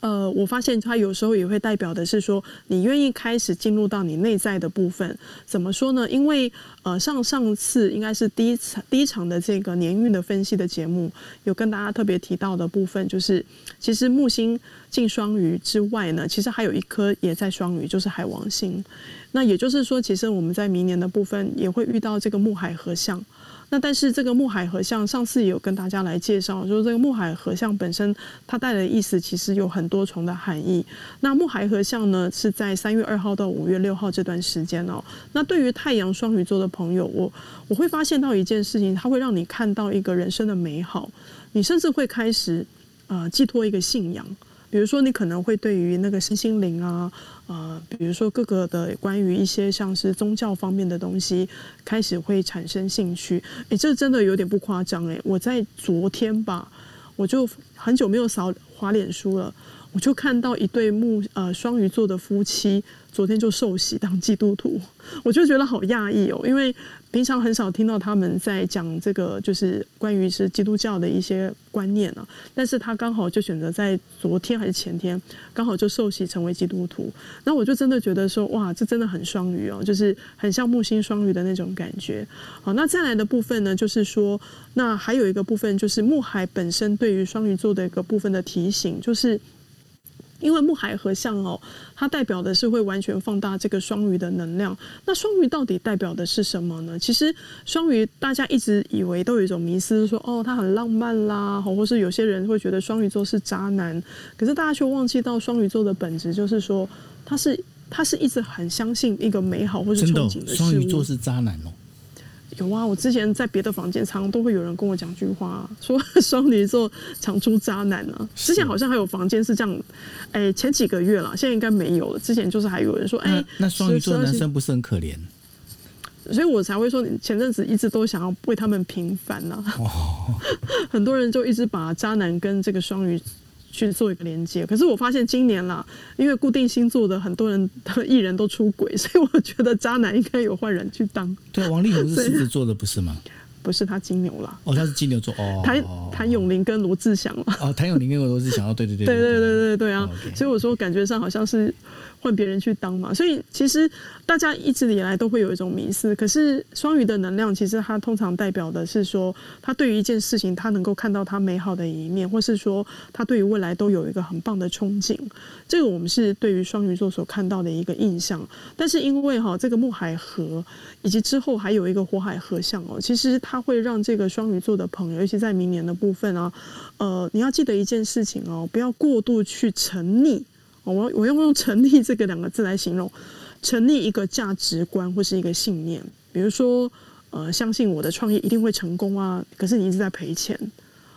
呃，我发现它有时候也会代表的是说，你愿意开始进入到你内在的部分。怎么说呢？因为呃，上上次应该是第一场第一场的这个年运的分析的节目，有跟大家特别提到的部分，就是其实木星进双鱼之外呢，其实还有一颗也在双鱼，就是海王星。那也就是说，其实我们在明年的部分也会遇到这个木海合相。那但是这个木海合相，上次也有跟大家来介绍，就是这个木海合相本身它带的意思其实有很多重的含义。那木海合相呢，是在三月二号到五月六号这段时间哦。那对于太阳双鱼座的朋友，我我会发现到一件事情，它会让你看到一个人生的美好，你甚至会开始呃寄托一个信仰。比如说，你可能会对于那个身心灵啊，呃，比如说各个的关于一些像是宗教方面的东西，开始会产生兴趣。诶，这真的有点不夸张诶，我在昨天吧，我就很久没有扫滑脸书了，我就看到一对木呃双鱼座的夫妻。昨天就受洗当基督徒，我就觉得好讶异哦，因为平常很少听到他们在讲这个，就是关于是基督教的一些观念啊。但是他刚好就选择在昨天还是前天，刚好就受洗成为基督徒。那我就真的觉得说，哇，这真的很双鱼哦，就是很像木星双鱼的那种感觉。好，那再来的部分呢，就是说，那还有一个部分就是木海本身对于双鱼座的一个部分的提醒，就是。因为木海合相哦，它代表的是会完全放大这个双鱼的能量。那双鱼到底代表的是什么呢？其实双鱼大家一直以为都有一种迷思，说哦，它很浪漫啦，或是有些人会觉得双鱼座是渣男。可是大家却忘记到双鱼座的本质，就是说他是他是一直很相信一个美好或是憧憬的双鱼座是渣男哦。有啊，我之前在别的房间，常常都会有人跟我讲句话，说 双鱼座常出渣男啊。之前好像还有房间是这样，哎，前几个月了，现在应该没有了。之前就是还有人说，哎，那双鱼座男生不是很可怜？所以我才会说，前阵子一直都想要为他们平反呐。很多人就一直把渣男跟这个双鱼。去做一个连接，可是我发现今年啦，因为固定星座的很多人 艺人都出轨，所以我觉得渣男应该有换人去当。对，王力宏是狮子座的，不是吗？不是他金牛啦。哦，他是金牛座哦。谭谭咏麟跟罗志祥了。哦，谭咏麟跟罗志祥，哦，对对对对对对对对啊所以我说感觉上好像是换别人去当嘛，所以其实大家一直以来都会有一种迷思。可是双鱼的能量，其实它通常代表的是说，他对于一件事情，他能够看到它美好的一面，或是说他对于未来都有一个很棒的憧憬。这个我们是对于双鱼座所看到的一个印象。但是因为哈这个木海河以及之后还有一个火海合相哦，其实它会让这个双鱼座的朋友，尤其在明年的部分啊，呃，你要记得一件事情哦，不要过度去沉溺。我我用用“成立”这个两个字来形容，成立一个价值观或是一个信念，比如说，呃，相信我的创业一定会成功啊，可是你一直在赔钱，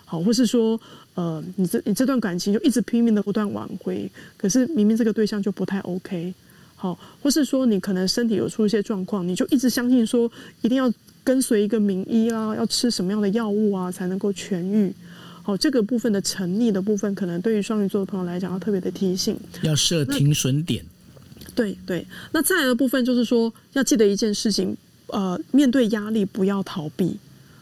好，或是说，呃，你这你这段感情就一直拼命的不断挽回，可是明明这个对象就不太 OK，好，或是说你可能身体有出一些状况，你就一直相信说一定要跟随一个名医啊，要吃什么样的药物啊才能够痊愈。好，这个部分的沉溺的部分，可能对于双鱼座的朋友来讲，要特别的提醒。要设停损点。对对，那再来的部分就是说，要记得一件事情，呃，面对压力不要逃避。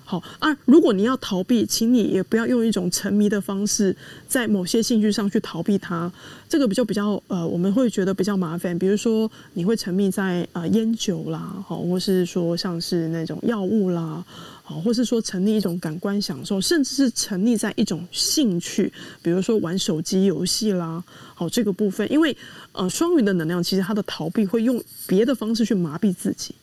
好啊，如果你要逃避，请你也不要用一种沉迷的方式，在某些兴趣上去逃避它。这个比较比较呃，我们会觉得比较麻烦。比如说，你会沉迷在呃烟酒啦，好，或是说像是那种药物啦，好，或是说沉溺一种感官享受，甚至是沉溺在一种兴趣，比如说玩手机游戏啦，好，这个部分，因为呃双鱼的能量其实它的逃避会用别的方式去麻痹自己。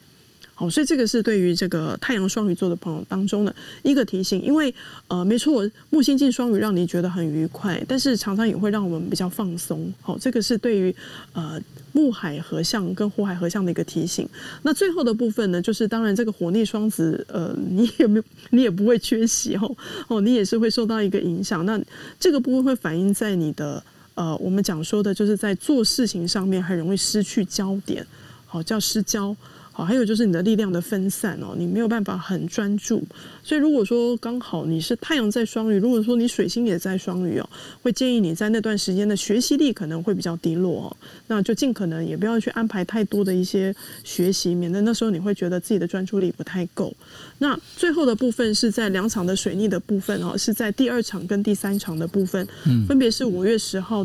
好，所以这个是对于这个太阳双鱼座的朋友当中的一个提醒，因为呃，没错，木星进双鱼让你觉得很愉快，但是常常也会让我们比较放松。好，这个是对于呃木海合相跟火海合相的一个提醒。那最后的部分呢，就是当然这个火逆双子，呃，你也没有，你也不会缺席哦，哦，你也是会受到一个影响。那这个部分会反映在你的呃，我们讲说的就是在做事情上面很容易失去焦点，好叫失焦。好，还有就是你的力量的分散哦，你没有办法很专注。所以如果说刚好你是太阳在双鱼，如果说你水星也在双鱼哦，会建议你在那段时间的学习力可能会比较低落哦，那就尽可能也不要去安排太多的一些学习，免得那时候你会觉得自己的专注力不太够。那最后的部分是在两场的水逆的部分哦，是在第二场跟第三场的部分，分别是五月十号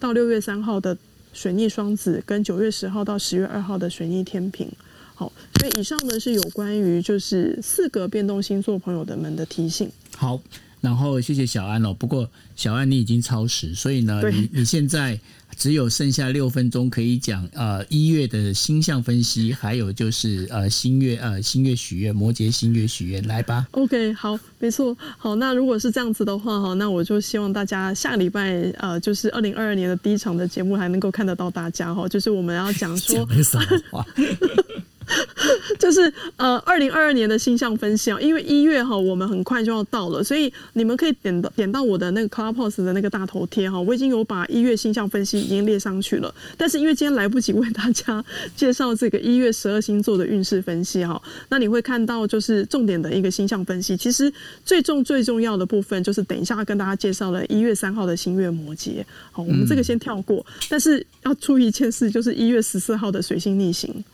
到六月三号的水逆双子，跟九月十号到十月二号的水逆天平。好，所以以上呢是有关于就是四个变动星座朋友的们的提醒。好，然后谢谢小安哦。不过小安你已经超时，所以呢，你你现在只有剩下六分钟可以讲呃一月的星象分析，还有就是呃新月呃新月许愿，摩羯新月许愿，来吧。OK，好，没错，好，那如果是这样子的话，哈，那我就希望大家下礼拜呃，就是二零二二年的第一场的节目还能够看得到大家哈，就是我们要讲说讲，的什么话？就是呃，二零二二年的星象分析啊，因为一月哈，我们很快就要到了，所以你们可以点到点到我的那个 Clubhouse 的那个大头贴哈，我已经有把一月星象分析已经列上去了，但是因为今天来不及为大家介绍这个一月十二星座的运势分析哈，那你会看到就是重点的一个星象分析，其实最重最重要的部分就是等一下跟大家介绍了一月三号的新月摩羯，好，我们这个先跳过，但是要注意一件事，就是一月十四号的水星逆行。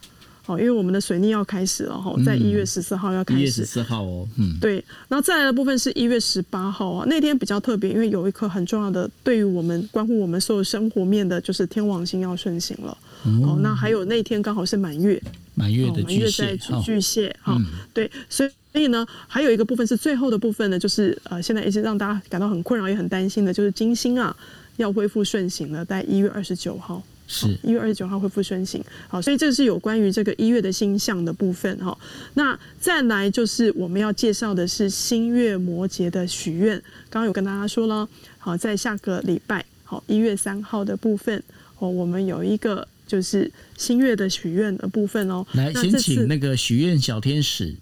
好，因为我们的水逆要开始了哈，在一月十四号要一开始。月十四号哦，嗯，对，然后再来的部分是一月十八号啊，那天比较特别，因为有一颗很重要的，对于我们关乎我们所有生活面的，就是天王星要顺行了。哦，那还有那天刚好是满月，满月的巨蟹月在巨哦巨蟹哈、嗯对，所以。所以呢，还有一个部分是最后的部分呢，就是呃，现在一直让大家感到很困扰也很担心的，就是金星啊要恢复顺行了，在一月二十九号。是一月二十九号恢复顺行，好，所以这是有关于这个一月的星象的部分哈。那再来就是我们要介绍的是新月摩羯的许愿，刚刚有跟大家说了，好，在下个礼拜，好一月三号的部分，哦，我们有一个就是新月的许愿的部分哦。来，先请那个许愿小天使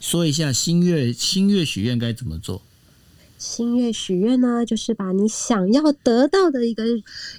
说一下新月新月许愿该怎么做。新月许愿呢，就是把你想要得到的一个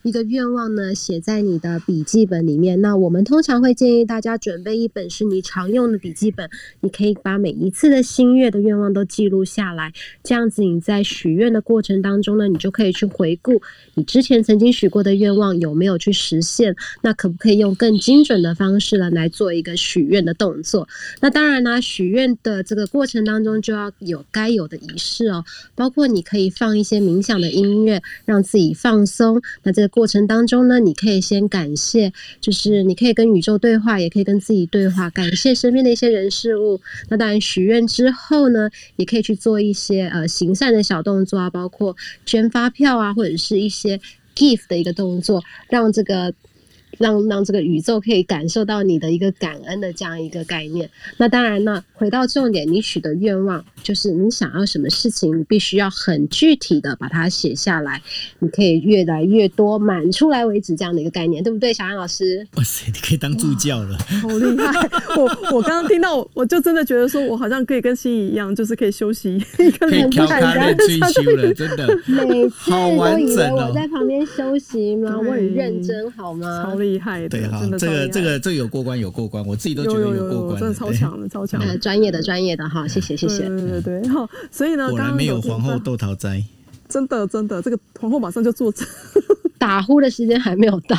一个愿望呢，写在你的笔记本里面。那我们通常会建议大家准备一本是你常用的笔记本，你可以把每一次的新月的愿望都记录下来。这样子你在许愿的过程当中呢，你就可以去回顾你之前曾经许过的愿望有没有去实现。那可不可以用更精准的方式呢来做一个许愿的动作？那当然呢，许愿的这个过程当中就要有该有的仪式哦，包。或你可以放一些冥想的音乐，让自己放松。那这个过程当中呢，你可以先感谢，就是你可以跟宇宙对话，也可以跟自己对话，感谢身边的一些人事物。那当然许愿之后呢，也可以去做一些呃行善的小动作啊，包括捐发票啊，或者是一些 gift 的一个动作，让这个。让让这个宇宙可以感受到你的一个感恩的这样一个概念。那当然呢，回到重点，你许的愿望就是你想要什么事情，你必须要很具体的把它写下来。你可以越来越多，满出来为止这样的一个概念，对不对，小安老师？哇塞，你可以当助教了，好厉害！我我刚刚听到，我就真的觉得说，我好像可以跟心仪一样，就是可以休息一个可以调侃人追求了，真的。每次都以为我在旁边休息吗？我很认真，好吗？厉害的，对哈，这个这个这个有过关有过关，我自己都觉得有过关，真的超强的超强的，专业的专业的哈，谢谢谢谢，对对对，好，所以呢，果然没有皇后斗桃斋，真的真的，这个皇后马上就坐正，打呼的时间还没有到。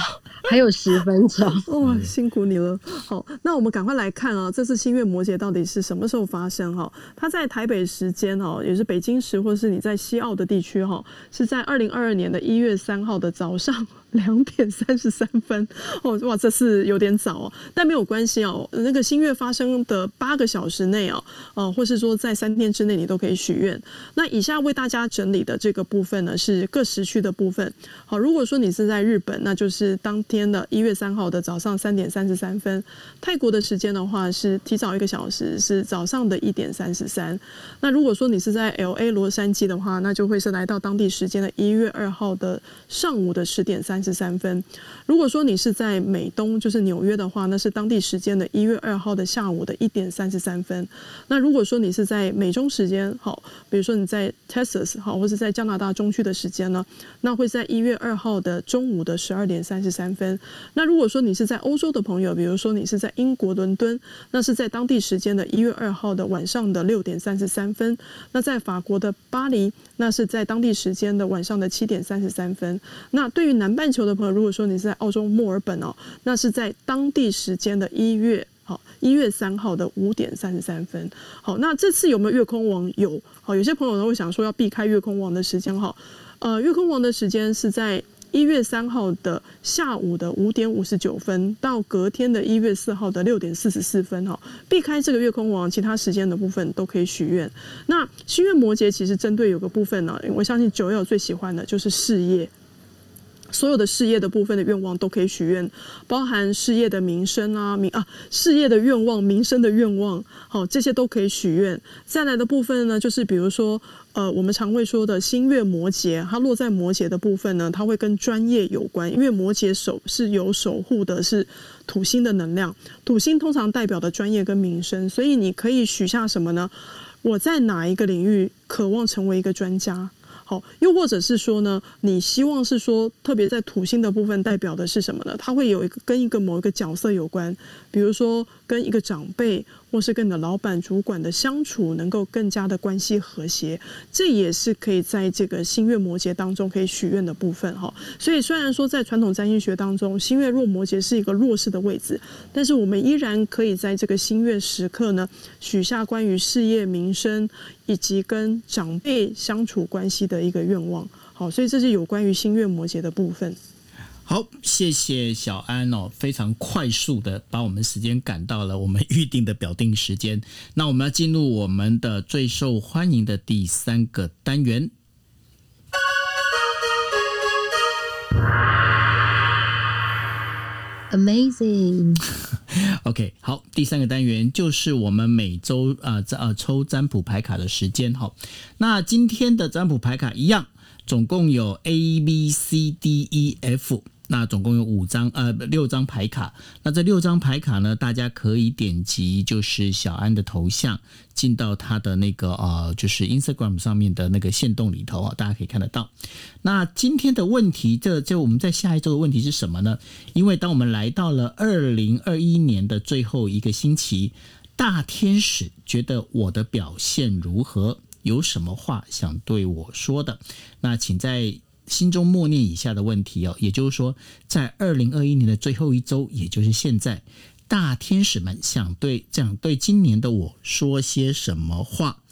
还有十分钟 哇，辛苦你了。好，那我们赶快来看啊，这次新月摩羯到底是什么时候发生？哈，它在台北时间哦，也是北京时，或者是你在西澳的地区哈，是在二零二二年的一月三号的早上两点三十三分。哦，哇，这是有点早哦，但没有关系哦。那个新月发生的八个小时内哦，呃，或是说在三天之内，你都可以许愿。那以下为大家整理的这个部分呢，是各时区的部分。好，如果说你是在日本，那就是当天。天的一月三号的早上三点三十三分，泰国的时间的话是提早一个小时，是早上的一点三十三。那如果说你是在 L A 洛杉矶的话，那就会是来到当地时间的一月二号的上午的十点三十三分。如果说你是在美东，就是纽约的话，那是当地时间的一月二号的下午的一点三十三分。那如果说你是在美中时间，好，比如说你在 Texas 好，或是在加拿大中区的时间呢，那会在一月二号的中午的十二点三十三分。那如果说你是在欧洲的朋友，比如说你是在英国伦敦，那是在当地时间的一月二号的晚上的六点三十三分；那在法国的巴黎，那是在当地时间的晚上的七点三十三分。那对于南半球的朋友，如果说你是在澳洲墨尔本哦，那是在当地时间的一月好一月三号的五点三十三分。好，那这次有没有月空王？有。好，有些朋友呢会想说要避开月空王的时间哈。呃，月空王的时间是在。一月三号的下午的五点五十九分到隔天的一月四号的六点四十四分哈，避开这个月空王，其他时间的部分都可以许愿。那心愿摩羯其实针对有个部分呢，我相信九友最喜欢的就是事业。所有的事业的部分的愿望都可以许愿，包含事业的名声啊，名啊，事业的愿望、民生的愿望，好，这些都可以许愿。再来的部分呢，就是比如说，呃，我们常会说的星月摩羯，它落在摩羯的部分呢，它会跟专业有关，因为摩羯守是有守护的是土星的能量，土星通常代表的专业跟民生，所以你可以许下什么呢？我在哪一个领域渴望成为一个专家？好，又或者是说呢，你希望是说，特别在土星的部分代表的是什么呢？它会有一个跟一个某一个角色有关，比如说跟一个长辈。或是跟你的老板、主管的相处能够更加的关系和谐，这也是可以在这个新月摩羯当中可以许愿的部分哈。所以虽然说在传统占星学当中，新月弱摩羯是一个弱势的位置，但是我们依然可以在这个新月时刻呢，许下关于事业、民生以及跟长辈相处关系的一个愿望。好，所以这是有关于新月摩羯的部分。好，谢谢小安哦，非常快速的把我们时间赶到了我们预定的表定时间。那我们要进入我们的最受欢迎的第三个单元。Amazing。OK，好，第三个单元就是我们每周啊呃抽占卜牌卡的时间。好，那今天的占卜牌卡一样，总共有 A B C D E F。那总共有五张呃六张牌卡，那这六张牌卡呢，大家可以点击就是小安的头像，进到他的那个呃就是 Instagram 上面的那个线洞里头啊，大家可以看得到。那今天的问题，这就我们在下一周的问题是什么呢？因为当我们来到了二零二一年的最后一个星期，大天使觉得我的表现如何？有什么话想对我说的？那请在。心中默念以下的问题哦，也就是说，在二零二一年的最后一周，也就是现在，大天使们想对想对今年的我说些什么话？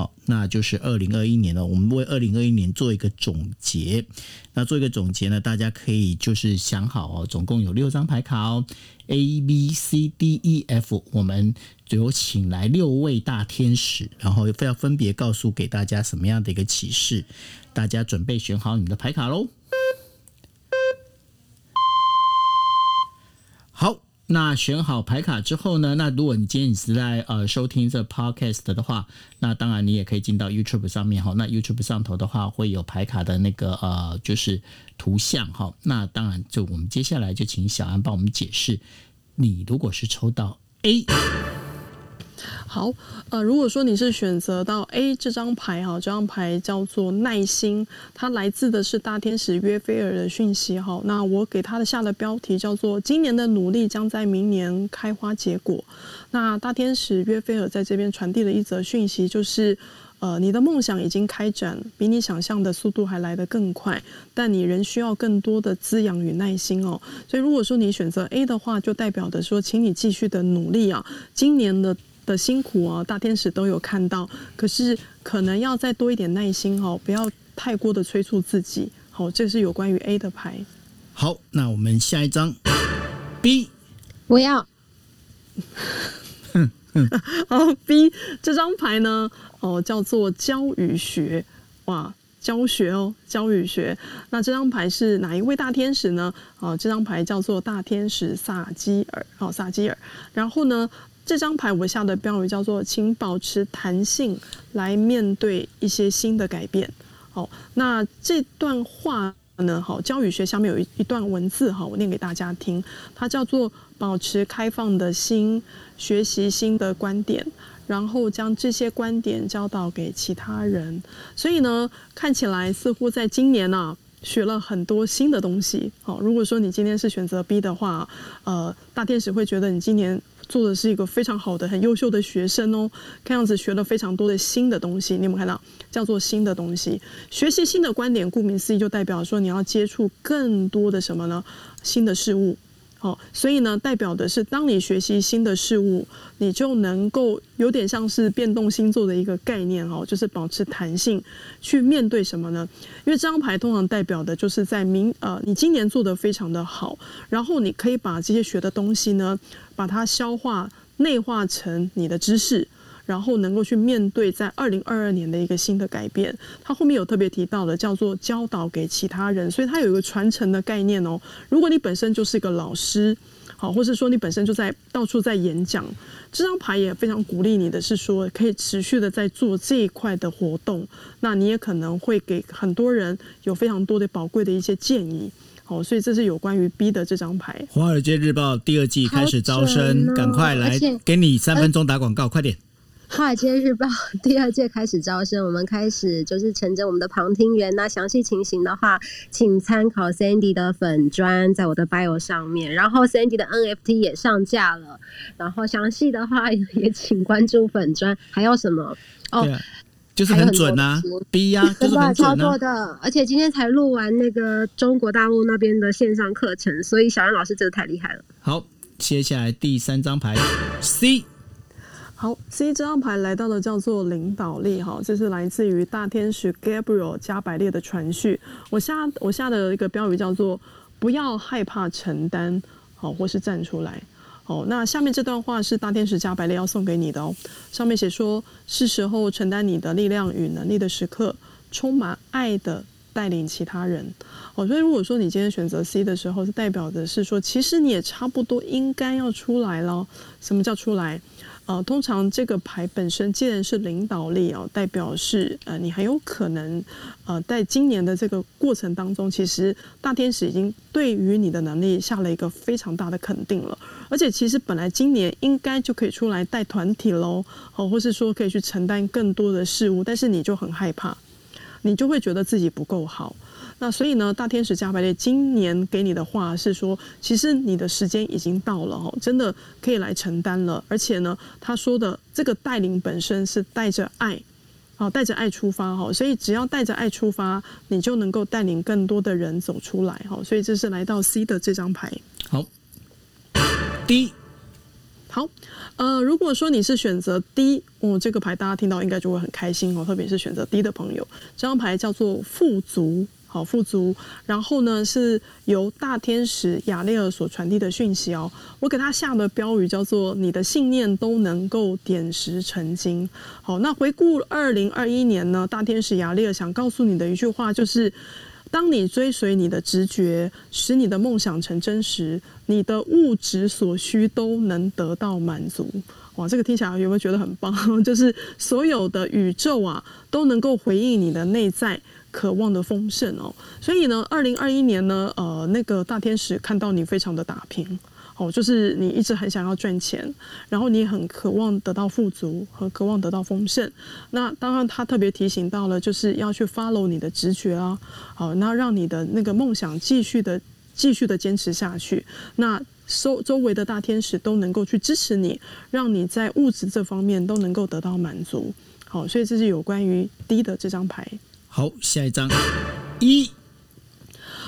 好，那就是二零二一年了。我们为二零二一年做一个总结。那做一个总结呢，大家可以就是想好哦，总共有六张牌卡哦，A B C D E F，我们最后请来六位大天使，然后要分别告诉给大家什么样的一个启示。大家准备选好你们的牌卡喽。好，那选好牌卡之后呢？那如果你今天你是在呃收听这 podcast 的话，那当然你也可以进到 YouTube 上面哈。那 YouTube 上头的话会有牌卡的那个呃就是图像哈。那当然就我们接下来就请小安帮我们解释，你如果是抽到 A。好，呃，如果说你是选择到 A 这张牌哈，这张牌叫做耐心，它来自的是大天使约菲尔的讯息哈。那我给他的下的标题叫做“今年的努力将在明年开花结果”。那大天使约菲尔在这边传递了一则讯息，就是呃，你的梦想已经开展，比你想象的速度还来得更快，但你仍需要更多的滋养与耐心哦。所以如果说你选择 A 的话，就代表的说，请你继续的努力啊，今年的。的辛苦哦，大天使都有看到，可是可能要再多一点耐心哦，不要太过的催促自己。好，这是有关于 A 的牌。好，那我们下一张 B，我要。好，B 这张牌呢，哦，叫做教与学，哇，教学哦，教育学。那这张牌是哪一位大天使呢？哦，这张牌叫做大天使萨基尔，哦，萨基尔。然后呢？这张牌我下的标语叫做“请保持弹性来面对一些新的改变”。好，那这段话呢？好，教育学下面有一一段文字哈，我念给大家听。它叫做“保持开放的心，学习新的观点，然后将这些观点教导给其他人”。所以呢，看起来似乎在今年呢，学了很多新的东西。好，如果说你今天是选择 B 的话，呃，大天使会觉得你今年。做的是一个非常好的、很优秀的学生哦，看样子学了非常多的新的东西。你有没有看到？叫做新的东西，学习新的观点，顾名思义就代表说你要接触更多的什么呢？新的事物。好，所以呢，代表的是，当你学习新的事物，你就能够有点像是变动星座的一个概念哦，就是保持弹性去面对什么呢？因为这张牌通常代表的就是在明呃，你今年做的非常的好，然后你可以把这些学的东西呢，把它消化内化成你的知识。然后能够去面对在二零二二年的一个新的改变，他后面有特别提到的叫做教导给其他人，所以它有一个传承的概念哦。如果你本身就是一个老师，好，或是说你本身就在到处在演讲，这张牌也非常鼓励你的是说可以持续的在做这一块的活动，那你也可能会给很多人有非常多的宝贵的一些建议，好，所以这是有关于 B 的这张牌。华尔街日报第二季开始招生，赶快来给你三分钟打广告，快点。《华尔街日报》第二届开始招生，我们开始就是乘着我们的旁听员。那详细情形的话，请参考 Sandy 的粉砖，在我的 bio 上面。然后 Sandy 的 NFT 也上架了。然后详细的话 也请关注粉砖。还有什么？哦，就是很准啊，B 呀，真的超多的。而且今天才录完那个中国大陆那边的线上课程，所以小安老师真的太厉害了。好，接下来第三张牌 C。好，C 这张牌来到的叫做领导力哈，这是来自于大天使 Gabriel 加百列的传续。我下我下的一个标语叫做不要害怕承担，好，或是站出来。好，那下面这段话是大天使加百列要送给你的哦。上面写说，是时候承担你的力量与能力的时刻，充满爱的带领其他人。好，所以如果说你今天选择 C 的时候，是代表的是说，其实你也差不多应该要出来了。什么叫出来？呃，通常这个牌本身既然是领导力哦，代表是呃，你很有可能呃，在今年的这个过程当中，其实大天使已经对于你的能力下了一个非常大的肯定了。而且其实本来今年应该就可以出来带团体喽，哦，或是说可以去承担更多的事物，但是你就很害怕，你就会觉得自己不够好。那所以呢，大天使加百列今年给你的话是说，其实你的时间已经到了哦，真的可以来承担了。而且呢，他说的这个带领本身是带着爱，好，带着爱出发哈，所以只要带着爱出发，你就能够带领更多的人走出来哈。所以这是来到 C 的这张牌。好，D，好，呃，如果说你是选择 D，哦，这个牌大家听到应该就会很开心哦，特别是选择 D 的朋友，这张牌叫做富足。好富足，然后呢是由大天使雅列尔所传递的讯息哦。我给他下的标语叫做“你的信念都能够点石成金”。好，那回顾二零二一年呢，大天使雅列尔想告诉你的一句话就是：当你追随你的直觉，使你的梦想成真时，你的物质所需都能得到满足。哇，这个听起来有没有觉得很棒？就是所有的宇宙啊，都能够回应你的内在。渴望的丰盛哦，所以呢，二零二一年呢，呃，那个大天使看到你非常的打拼，哦，就是你一直很想要赚钱，然后你很渴望得到富足和渴望得到丰盛。那当然，他特别提醒到了，就是要去 follow 你的直觉啊，好，那让你的那个梦想继续的、继续的坚持下去。那周周围的大天使都能够去支持你，让你在物质这方面都能够得到满足。好，所以这是有关于低的这张牌。好，下一张一。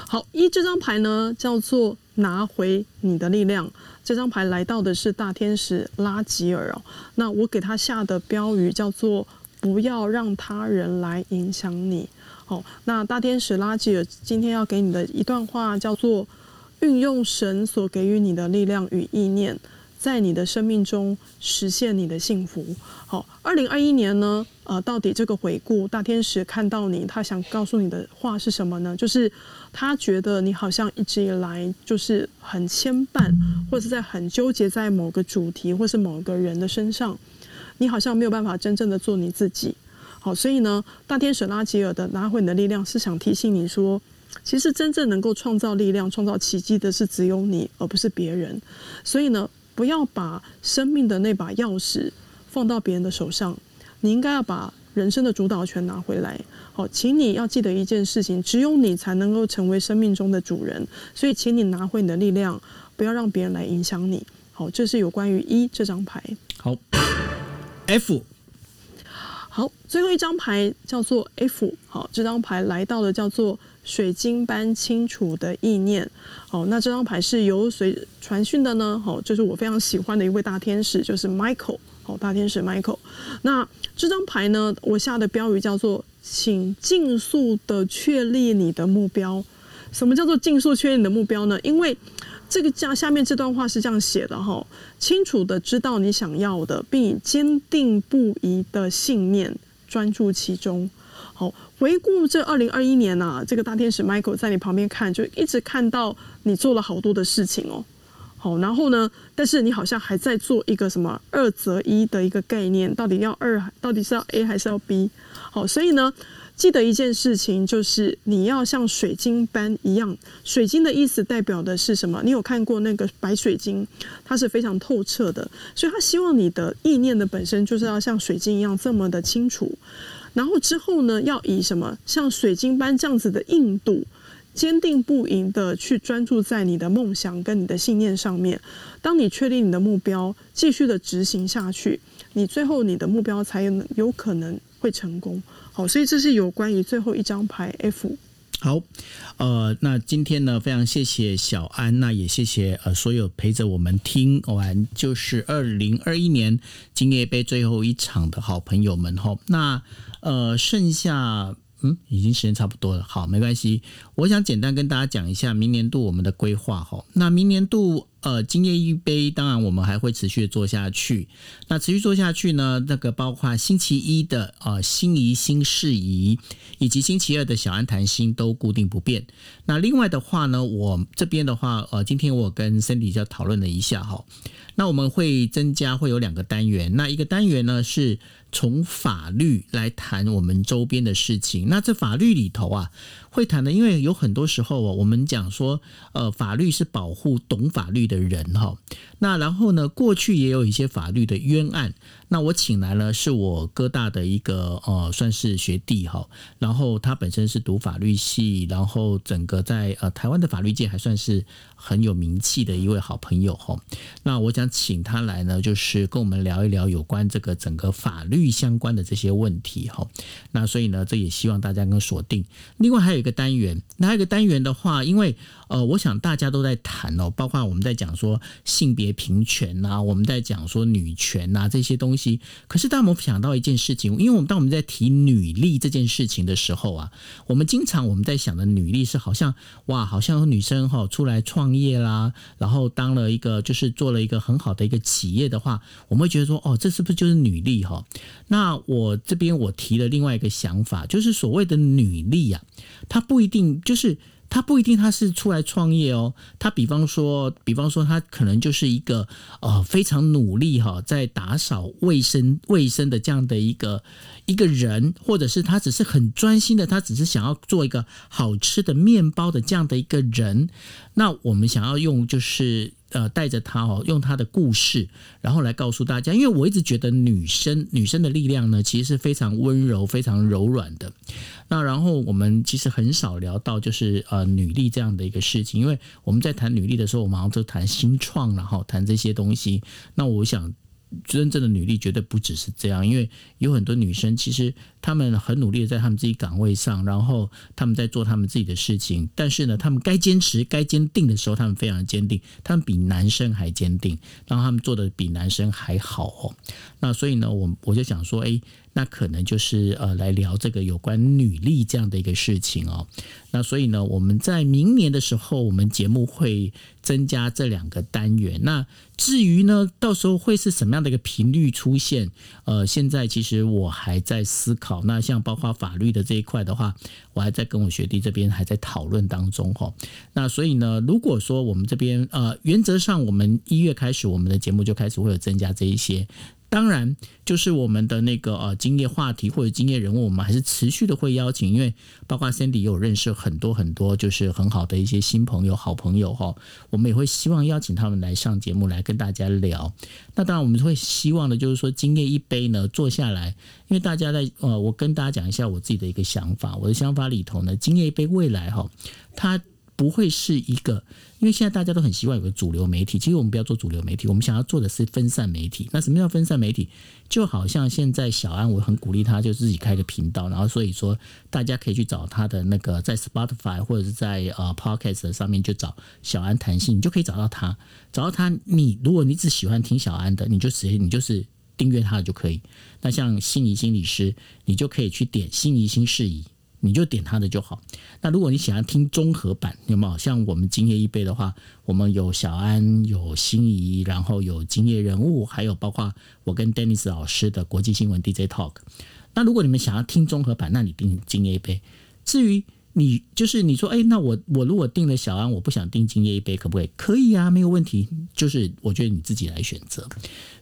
好，一这张牌呢叫做拿回你的力量。这张牌来到的是大天使拉吉尔哦。那我给他下的标语叫做不要让他人来影响你。哦，那大天使拉吉尔今天要给你的一段话叫做运用神所给予你的力量与意念。在你的生命中实现你的幸福。好，二零二一年呢？呃，到底这个回顾，大天使看到你，他想告诉你的话是什么呢？就是他觉得你好像一直以来就是很牵绊，或者是在很纠结在某个主题或是某个人的身上，你好像没有办法真正的做你自己。好，所以呢，大天使拉吉尔的拿回你的力量，是想提醒你说，其实真正能够创造力量、创造奇迹的是只有你，而不是别人。所以呢。不要把生命的那把钥匙放到别人的手上，你应该要把人生的主导权拿回来。好，请你要记得一件事情：只有你才能够成为生命中的主人。所以，请你拿回你的力量，不要让别人来影响你。好，这是有关于一这张牌。好，F。好，最后一张牌叫做 F。好，这张牌来到了叫做。水晶般清楚的意念，哦，那这张牌是由谁传讯的呢？哦，就是我非常喜欢的一位大天使，就是 Michael，哦，大天使 Michael。那这张牌呢，我下的标语叫做“请尽速的确立你的目标”。什么叫做尽速确立你的目标呢？因为这个下下面这段话是这样写的哈，清楚的知道你想要的，并以坚定不移的信念专注其中。回顾这二零二一年呐，这个大天使 Michael 在你旁边看，就一直看到你做了好多的事情哦。好，然后呢，但是你好像还在做一个什么二择一的一个概念，到底要二，到底是要 A 还是要 B？好，所以呢，记得一件事情，就是你要像水晶般一样。水晶的意思代表的是什么？你有看过那个白水晶，它是非常透彻的，所以他希望你的意念的本身就是要像水晶一样这么的清楚。然后之后呢，要以什么像水晶般这样子的硬度，坚定不移的去专注在你的梦想跟你的信念上面。当你确定你的目标，继续的执行下去，你最后你的目标才有可能会成功。好，所以这是有关于最后一张牌 F。好，呃，那今天呢，非常谢谢小安，那也谢谢呃所有陪着我们听完就是二零二一年今夜杯最后一场的好朋友们哈。那呃，剩下嗯，已经时间差不多了，好，没关系。我想简单跟大家讲一下明年度我们的规划哈。那明年度呃，今夜一杯，当然我们还会持续做下去。那持续做下去呢，那个包括星期一的呃心仪新事宜，以及星期二的小安谈心都固定不变。那另外的话呢，我这边的话，呃，今天我跟 Cindy 就讨论了一下哈。那我们会增加会有两个单元，那一个单元呢是从法律来谈我们周边的事情。那这法律里头啊，会谈的，因为有很多时候啊，我们讲说，呃，法律是保护懂法律的人哈。那然后呢，过去也有一些法律的冤案。那我请来了是我哥大的一个呃，算是学弟哈。然后他本身是读法律系，然后整个在呃台湾的法律界还算是很有名气的一位好朋友哈。那我想请他来呢，就是跟我们聊一聊有关这个整个法律相关的这些问题哈。那所以呢，这也希望大家能锁定。另外还有一个单元，那还有一个单元的话，因为呃，我想大家都在谈哦，包括我们在讲说性别平权呐，我们在讲说女权呐这些东西。可是，当我们想到一件事情，因为我们当我们在提女力这件事情的时候啊，我们经常我们在想的女力是好像哇，好像女生哈出来创业啦，然后当了一个就是做了一个很好的一个企业的话，我们会觉得说哦，这是不是就是女力哈？那我这边我提了另外一个想法，就是所谓的女力啊，它不一定就是。他不一定他是出来创业哦，他比方说，比方说他可能就是一个呃非常努力哈，在打扫卫生卫生的这样的一个一个人，或者是他只是很专心的，他只是想要做一个好吃的面包的这样的一个人，那我们想要用就是。呃，带着他哦，用他的故事，然后来告诉大家。因为我一直觉得女生女生的力量呢，其实是非常温柔、非常柔软的。那然后我们其实很少聊到就是呃女力这样的一个事情，因为我们在谈女力的时候，我们好像都谈新创，然后谈这些东西。那我想。真正的女力绝对不只是这样，因为有很多女生其实她们很努力的在她们自己岗位上，然后她们在做她们自己的事情。但是呢，她们该坚持、该坚定的时候，她们非常坚定，她们比男生还坚定，然后她们做的比男生还好哦。那所以呢，我我就想说，哎。那可能就是呃，来聊这个有关女力这样的一个事情哦。那所以呢，我们在明年的时候，我们节目会增加这两个单元。那至于呢，到时候会是什么样的一个频率出现？呃，现在其实我还在思考。那像包括法律的这一块的话，我还在跟我学弟这边还在讨论当中哈。那所以呢，如果说我们这边呃，原则上我们一月开始，我们的节目就开始会有增加这一些。当然，就是我们的那个呃，经业话题或者经业人物，我们还是持续的会邀请，因为包括 Cindy 有认识很多很多，就是很好的一些新朋友、好朋友哈，我们也会希望邀请他们来上节目来跟大家聊。那当然，我们会希望的就是说，今夜一杯呢，坐下来，因为大家在呃，我跟大家讲一下我自己的一个想法，我的想法里头呢，今夜一杯未来哈，它。不会是一个，因为现在大家都很希望有个主流媒体。其实我们不要做主流媒体，我们想要做的是分散媒体。那什么叫分散媒体？就好像现在小安，我很鼓励他，就自己开个频道，然后所以说大家可以去找他的那个在 Spotify 或者是在呃 Podcast 上面就找小安谈心，你就可以找到他。找到他，你如果你只喜欢听小安的，你就直接你就是订阅他的就可以。那像心仪心理师，你就可以去点心仪心事宜。你就点他的就好。那如果你想要听综合版，有没有？像我们今夜一杯的话，我们有小安，有心仪，然后有今夜人物，还有包括我跟 Dennis 老师的国际新闻 DJ Talk。那如果你们想要听综合版，那你订今夜一杯。至于你就是你说，哎，那我我如果订了小安，我不想订今夜一杯，可不可以？可以啊，没有问题。就是我觉得你自己来选择。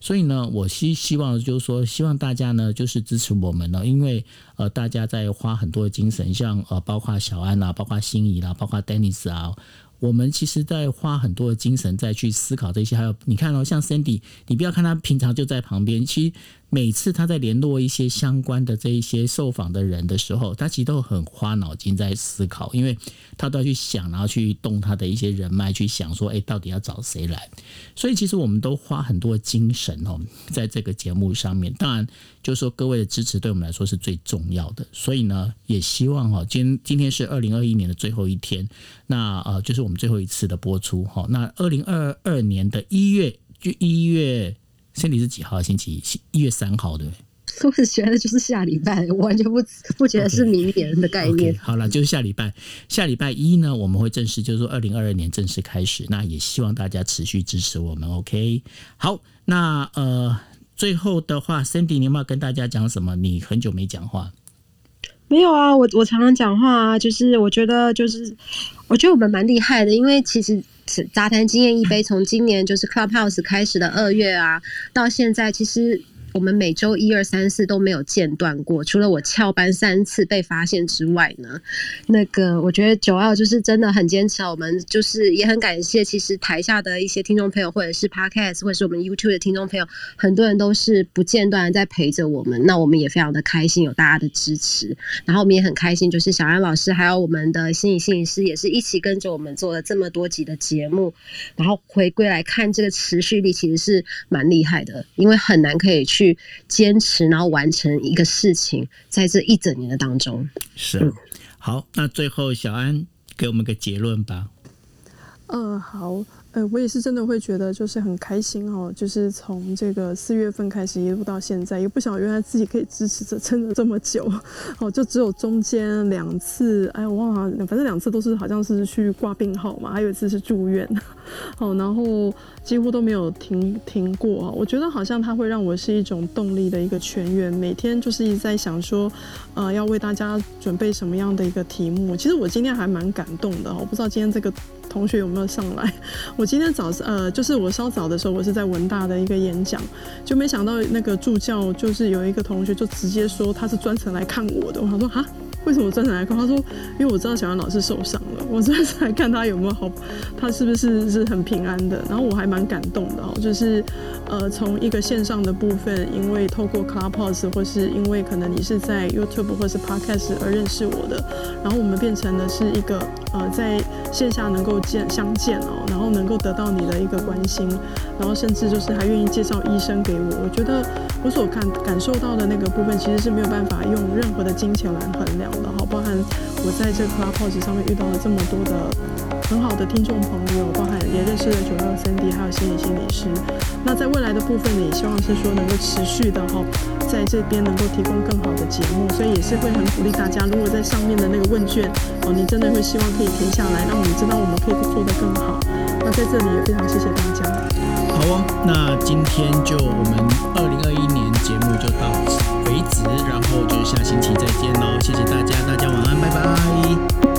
所以呢，我希希望就是说，希望大家呢就是支持我们呢，因为呃，大家在花很多的精神，像呃，包括小安啊，包括心仪啦，包括 Dennis 啊，我们其实在花很多的精神在去思考这些。还有你看哦，像 Cindy，你不要看他平常就在旁边，其实。每次他在联络一些相关的这一些受访的人的时候，他其实都很花脑筋在思考，因为他都要去想，然后去动他的一些人脉，去想说，哎，到底要找谁来？所以其实我们都花很多精神哦，在这个节目上面。当然，就是说各位的支持对我们来说是最重要的。所以呢，也希望哈，今今天是二零二一年的最后一天，那呃，就是我们最后一次的播出哈。那二零二二年的一月就一月。身体是几号？星期一，一月三号，对不对？我只觉得就是下礼拜，我完全不不觉得是明年的概念。好了，就是下礼拜，下礼拜一呢，我们会正式就是说二零二二年正式开始。那也希望大家持续支持我们。OK，好，那呃，最后的话，Cindy，你有没有跟大家讲什么？你很久没讲话。没有啊，我我常常讲话啊，就是我觉得就是我觉得我们蛮厉害的，因为其实杂谈经验一杯从今年就是 Clubhouse 开始的二月啊，到现在其实。我们每周一二三四都没有间断过，除了我翘班三次被发现之外呢，那个我觉得九二就是真的很坚持啊。我们就是也很感谢，其实台下的一些听众朋友，或者是 Podcast，或者是我们 YouTube 的听众朋友，很多人都是不间断在陪着我们。那我们也非常的开心，有大家的支持。然后我们也很开心，就是小安老师还有我们的心理心理师，也是一起跟着我们做了这么多集的节目。然后回归来看这个持续力，其实是蛮厉害的，因为很难可以去。去坚持，然后完成一个事情，在这一整年的当中，是好。那最后，小安给我们个结论吧。嗯，好。呃，我也是真的会觉得就是很开心哦，就是从这个四月份开始一路到现在，也不想原来自己可以支持着撑了这么久哦，就只有中间两次，哎，我忘了，反正两次都是好像是去挂病号嘛，还有一次是住院，哦，然后几乎都没有停停过我觉得好像它会让我是一种动力的一个泉源，每天就是一直在想说，呃，要为大家准备什么样的一个题目。其实我今天还蛮感动的，我不知道今天这个。同学有没有上来？我今天早上呃，就是我稍早的时候，我是在文大的一个演讲，就没想到那个助教就是有一个同学就直接说他是专程来看我的。我想说哈。为什么专程来看？他说，因为我知道小杨老师受伤了，我专程来看他有没有好，他是不是是很平安的。然后我还蛮感动的哦，就是呃，从一个线上的部分，因为透过 Clubhouse 或是因为可能你是在 YouTube 或是 Podcast 而认识我的，然后我们变成的是一个呃，在线下能够见相见哦，然后能够得到你的一个关心，然后甚至就是还愿意介绍医生给我。我觉得我所看感受到的那个部分，其实是没有办法用任何的金钱来衡量。的哈，包含我在这个 Clubhouse 上面遇到了这么多的很好的听众朋友，包含也认识了九六三 D，还有心理心理师。那在未来的部分呢，也希望是说能够持续的哈，在这边能够提供更好的节目，所以也是会很鼓励大家，如果在上面的那个问卷哦，你真的会希望可以填下来，让我们知道我们可以做得更好。那在这里也非常谢谢大家。好哦，那今天就我们二零二一年节目就到此。为止，然后就下星期再见喽，谢谢大家，大家晚安，拜拜。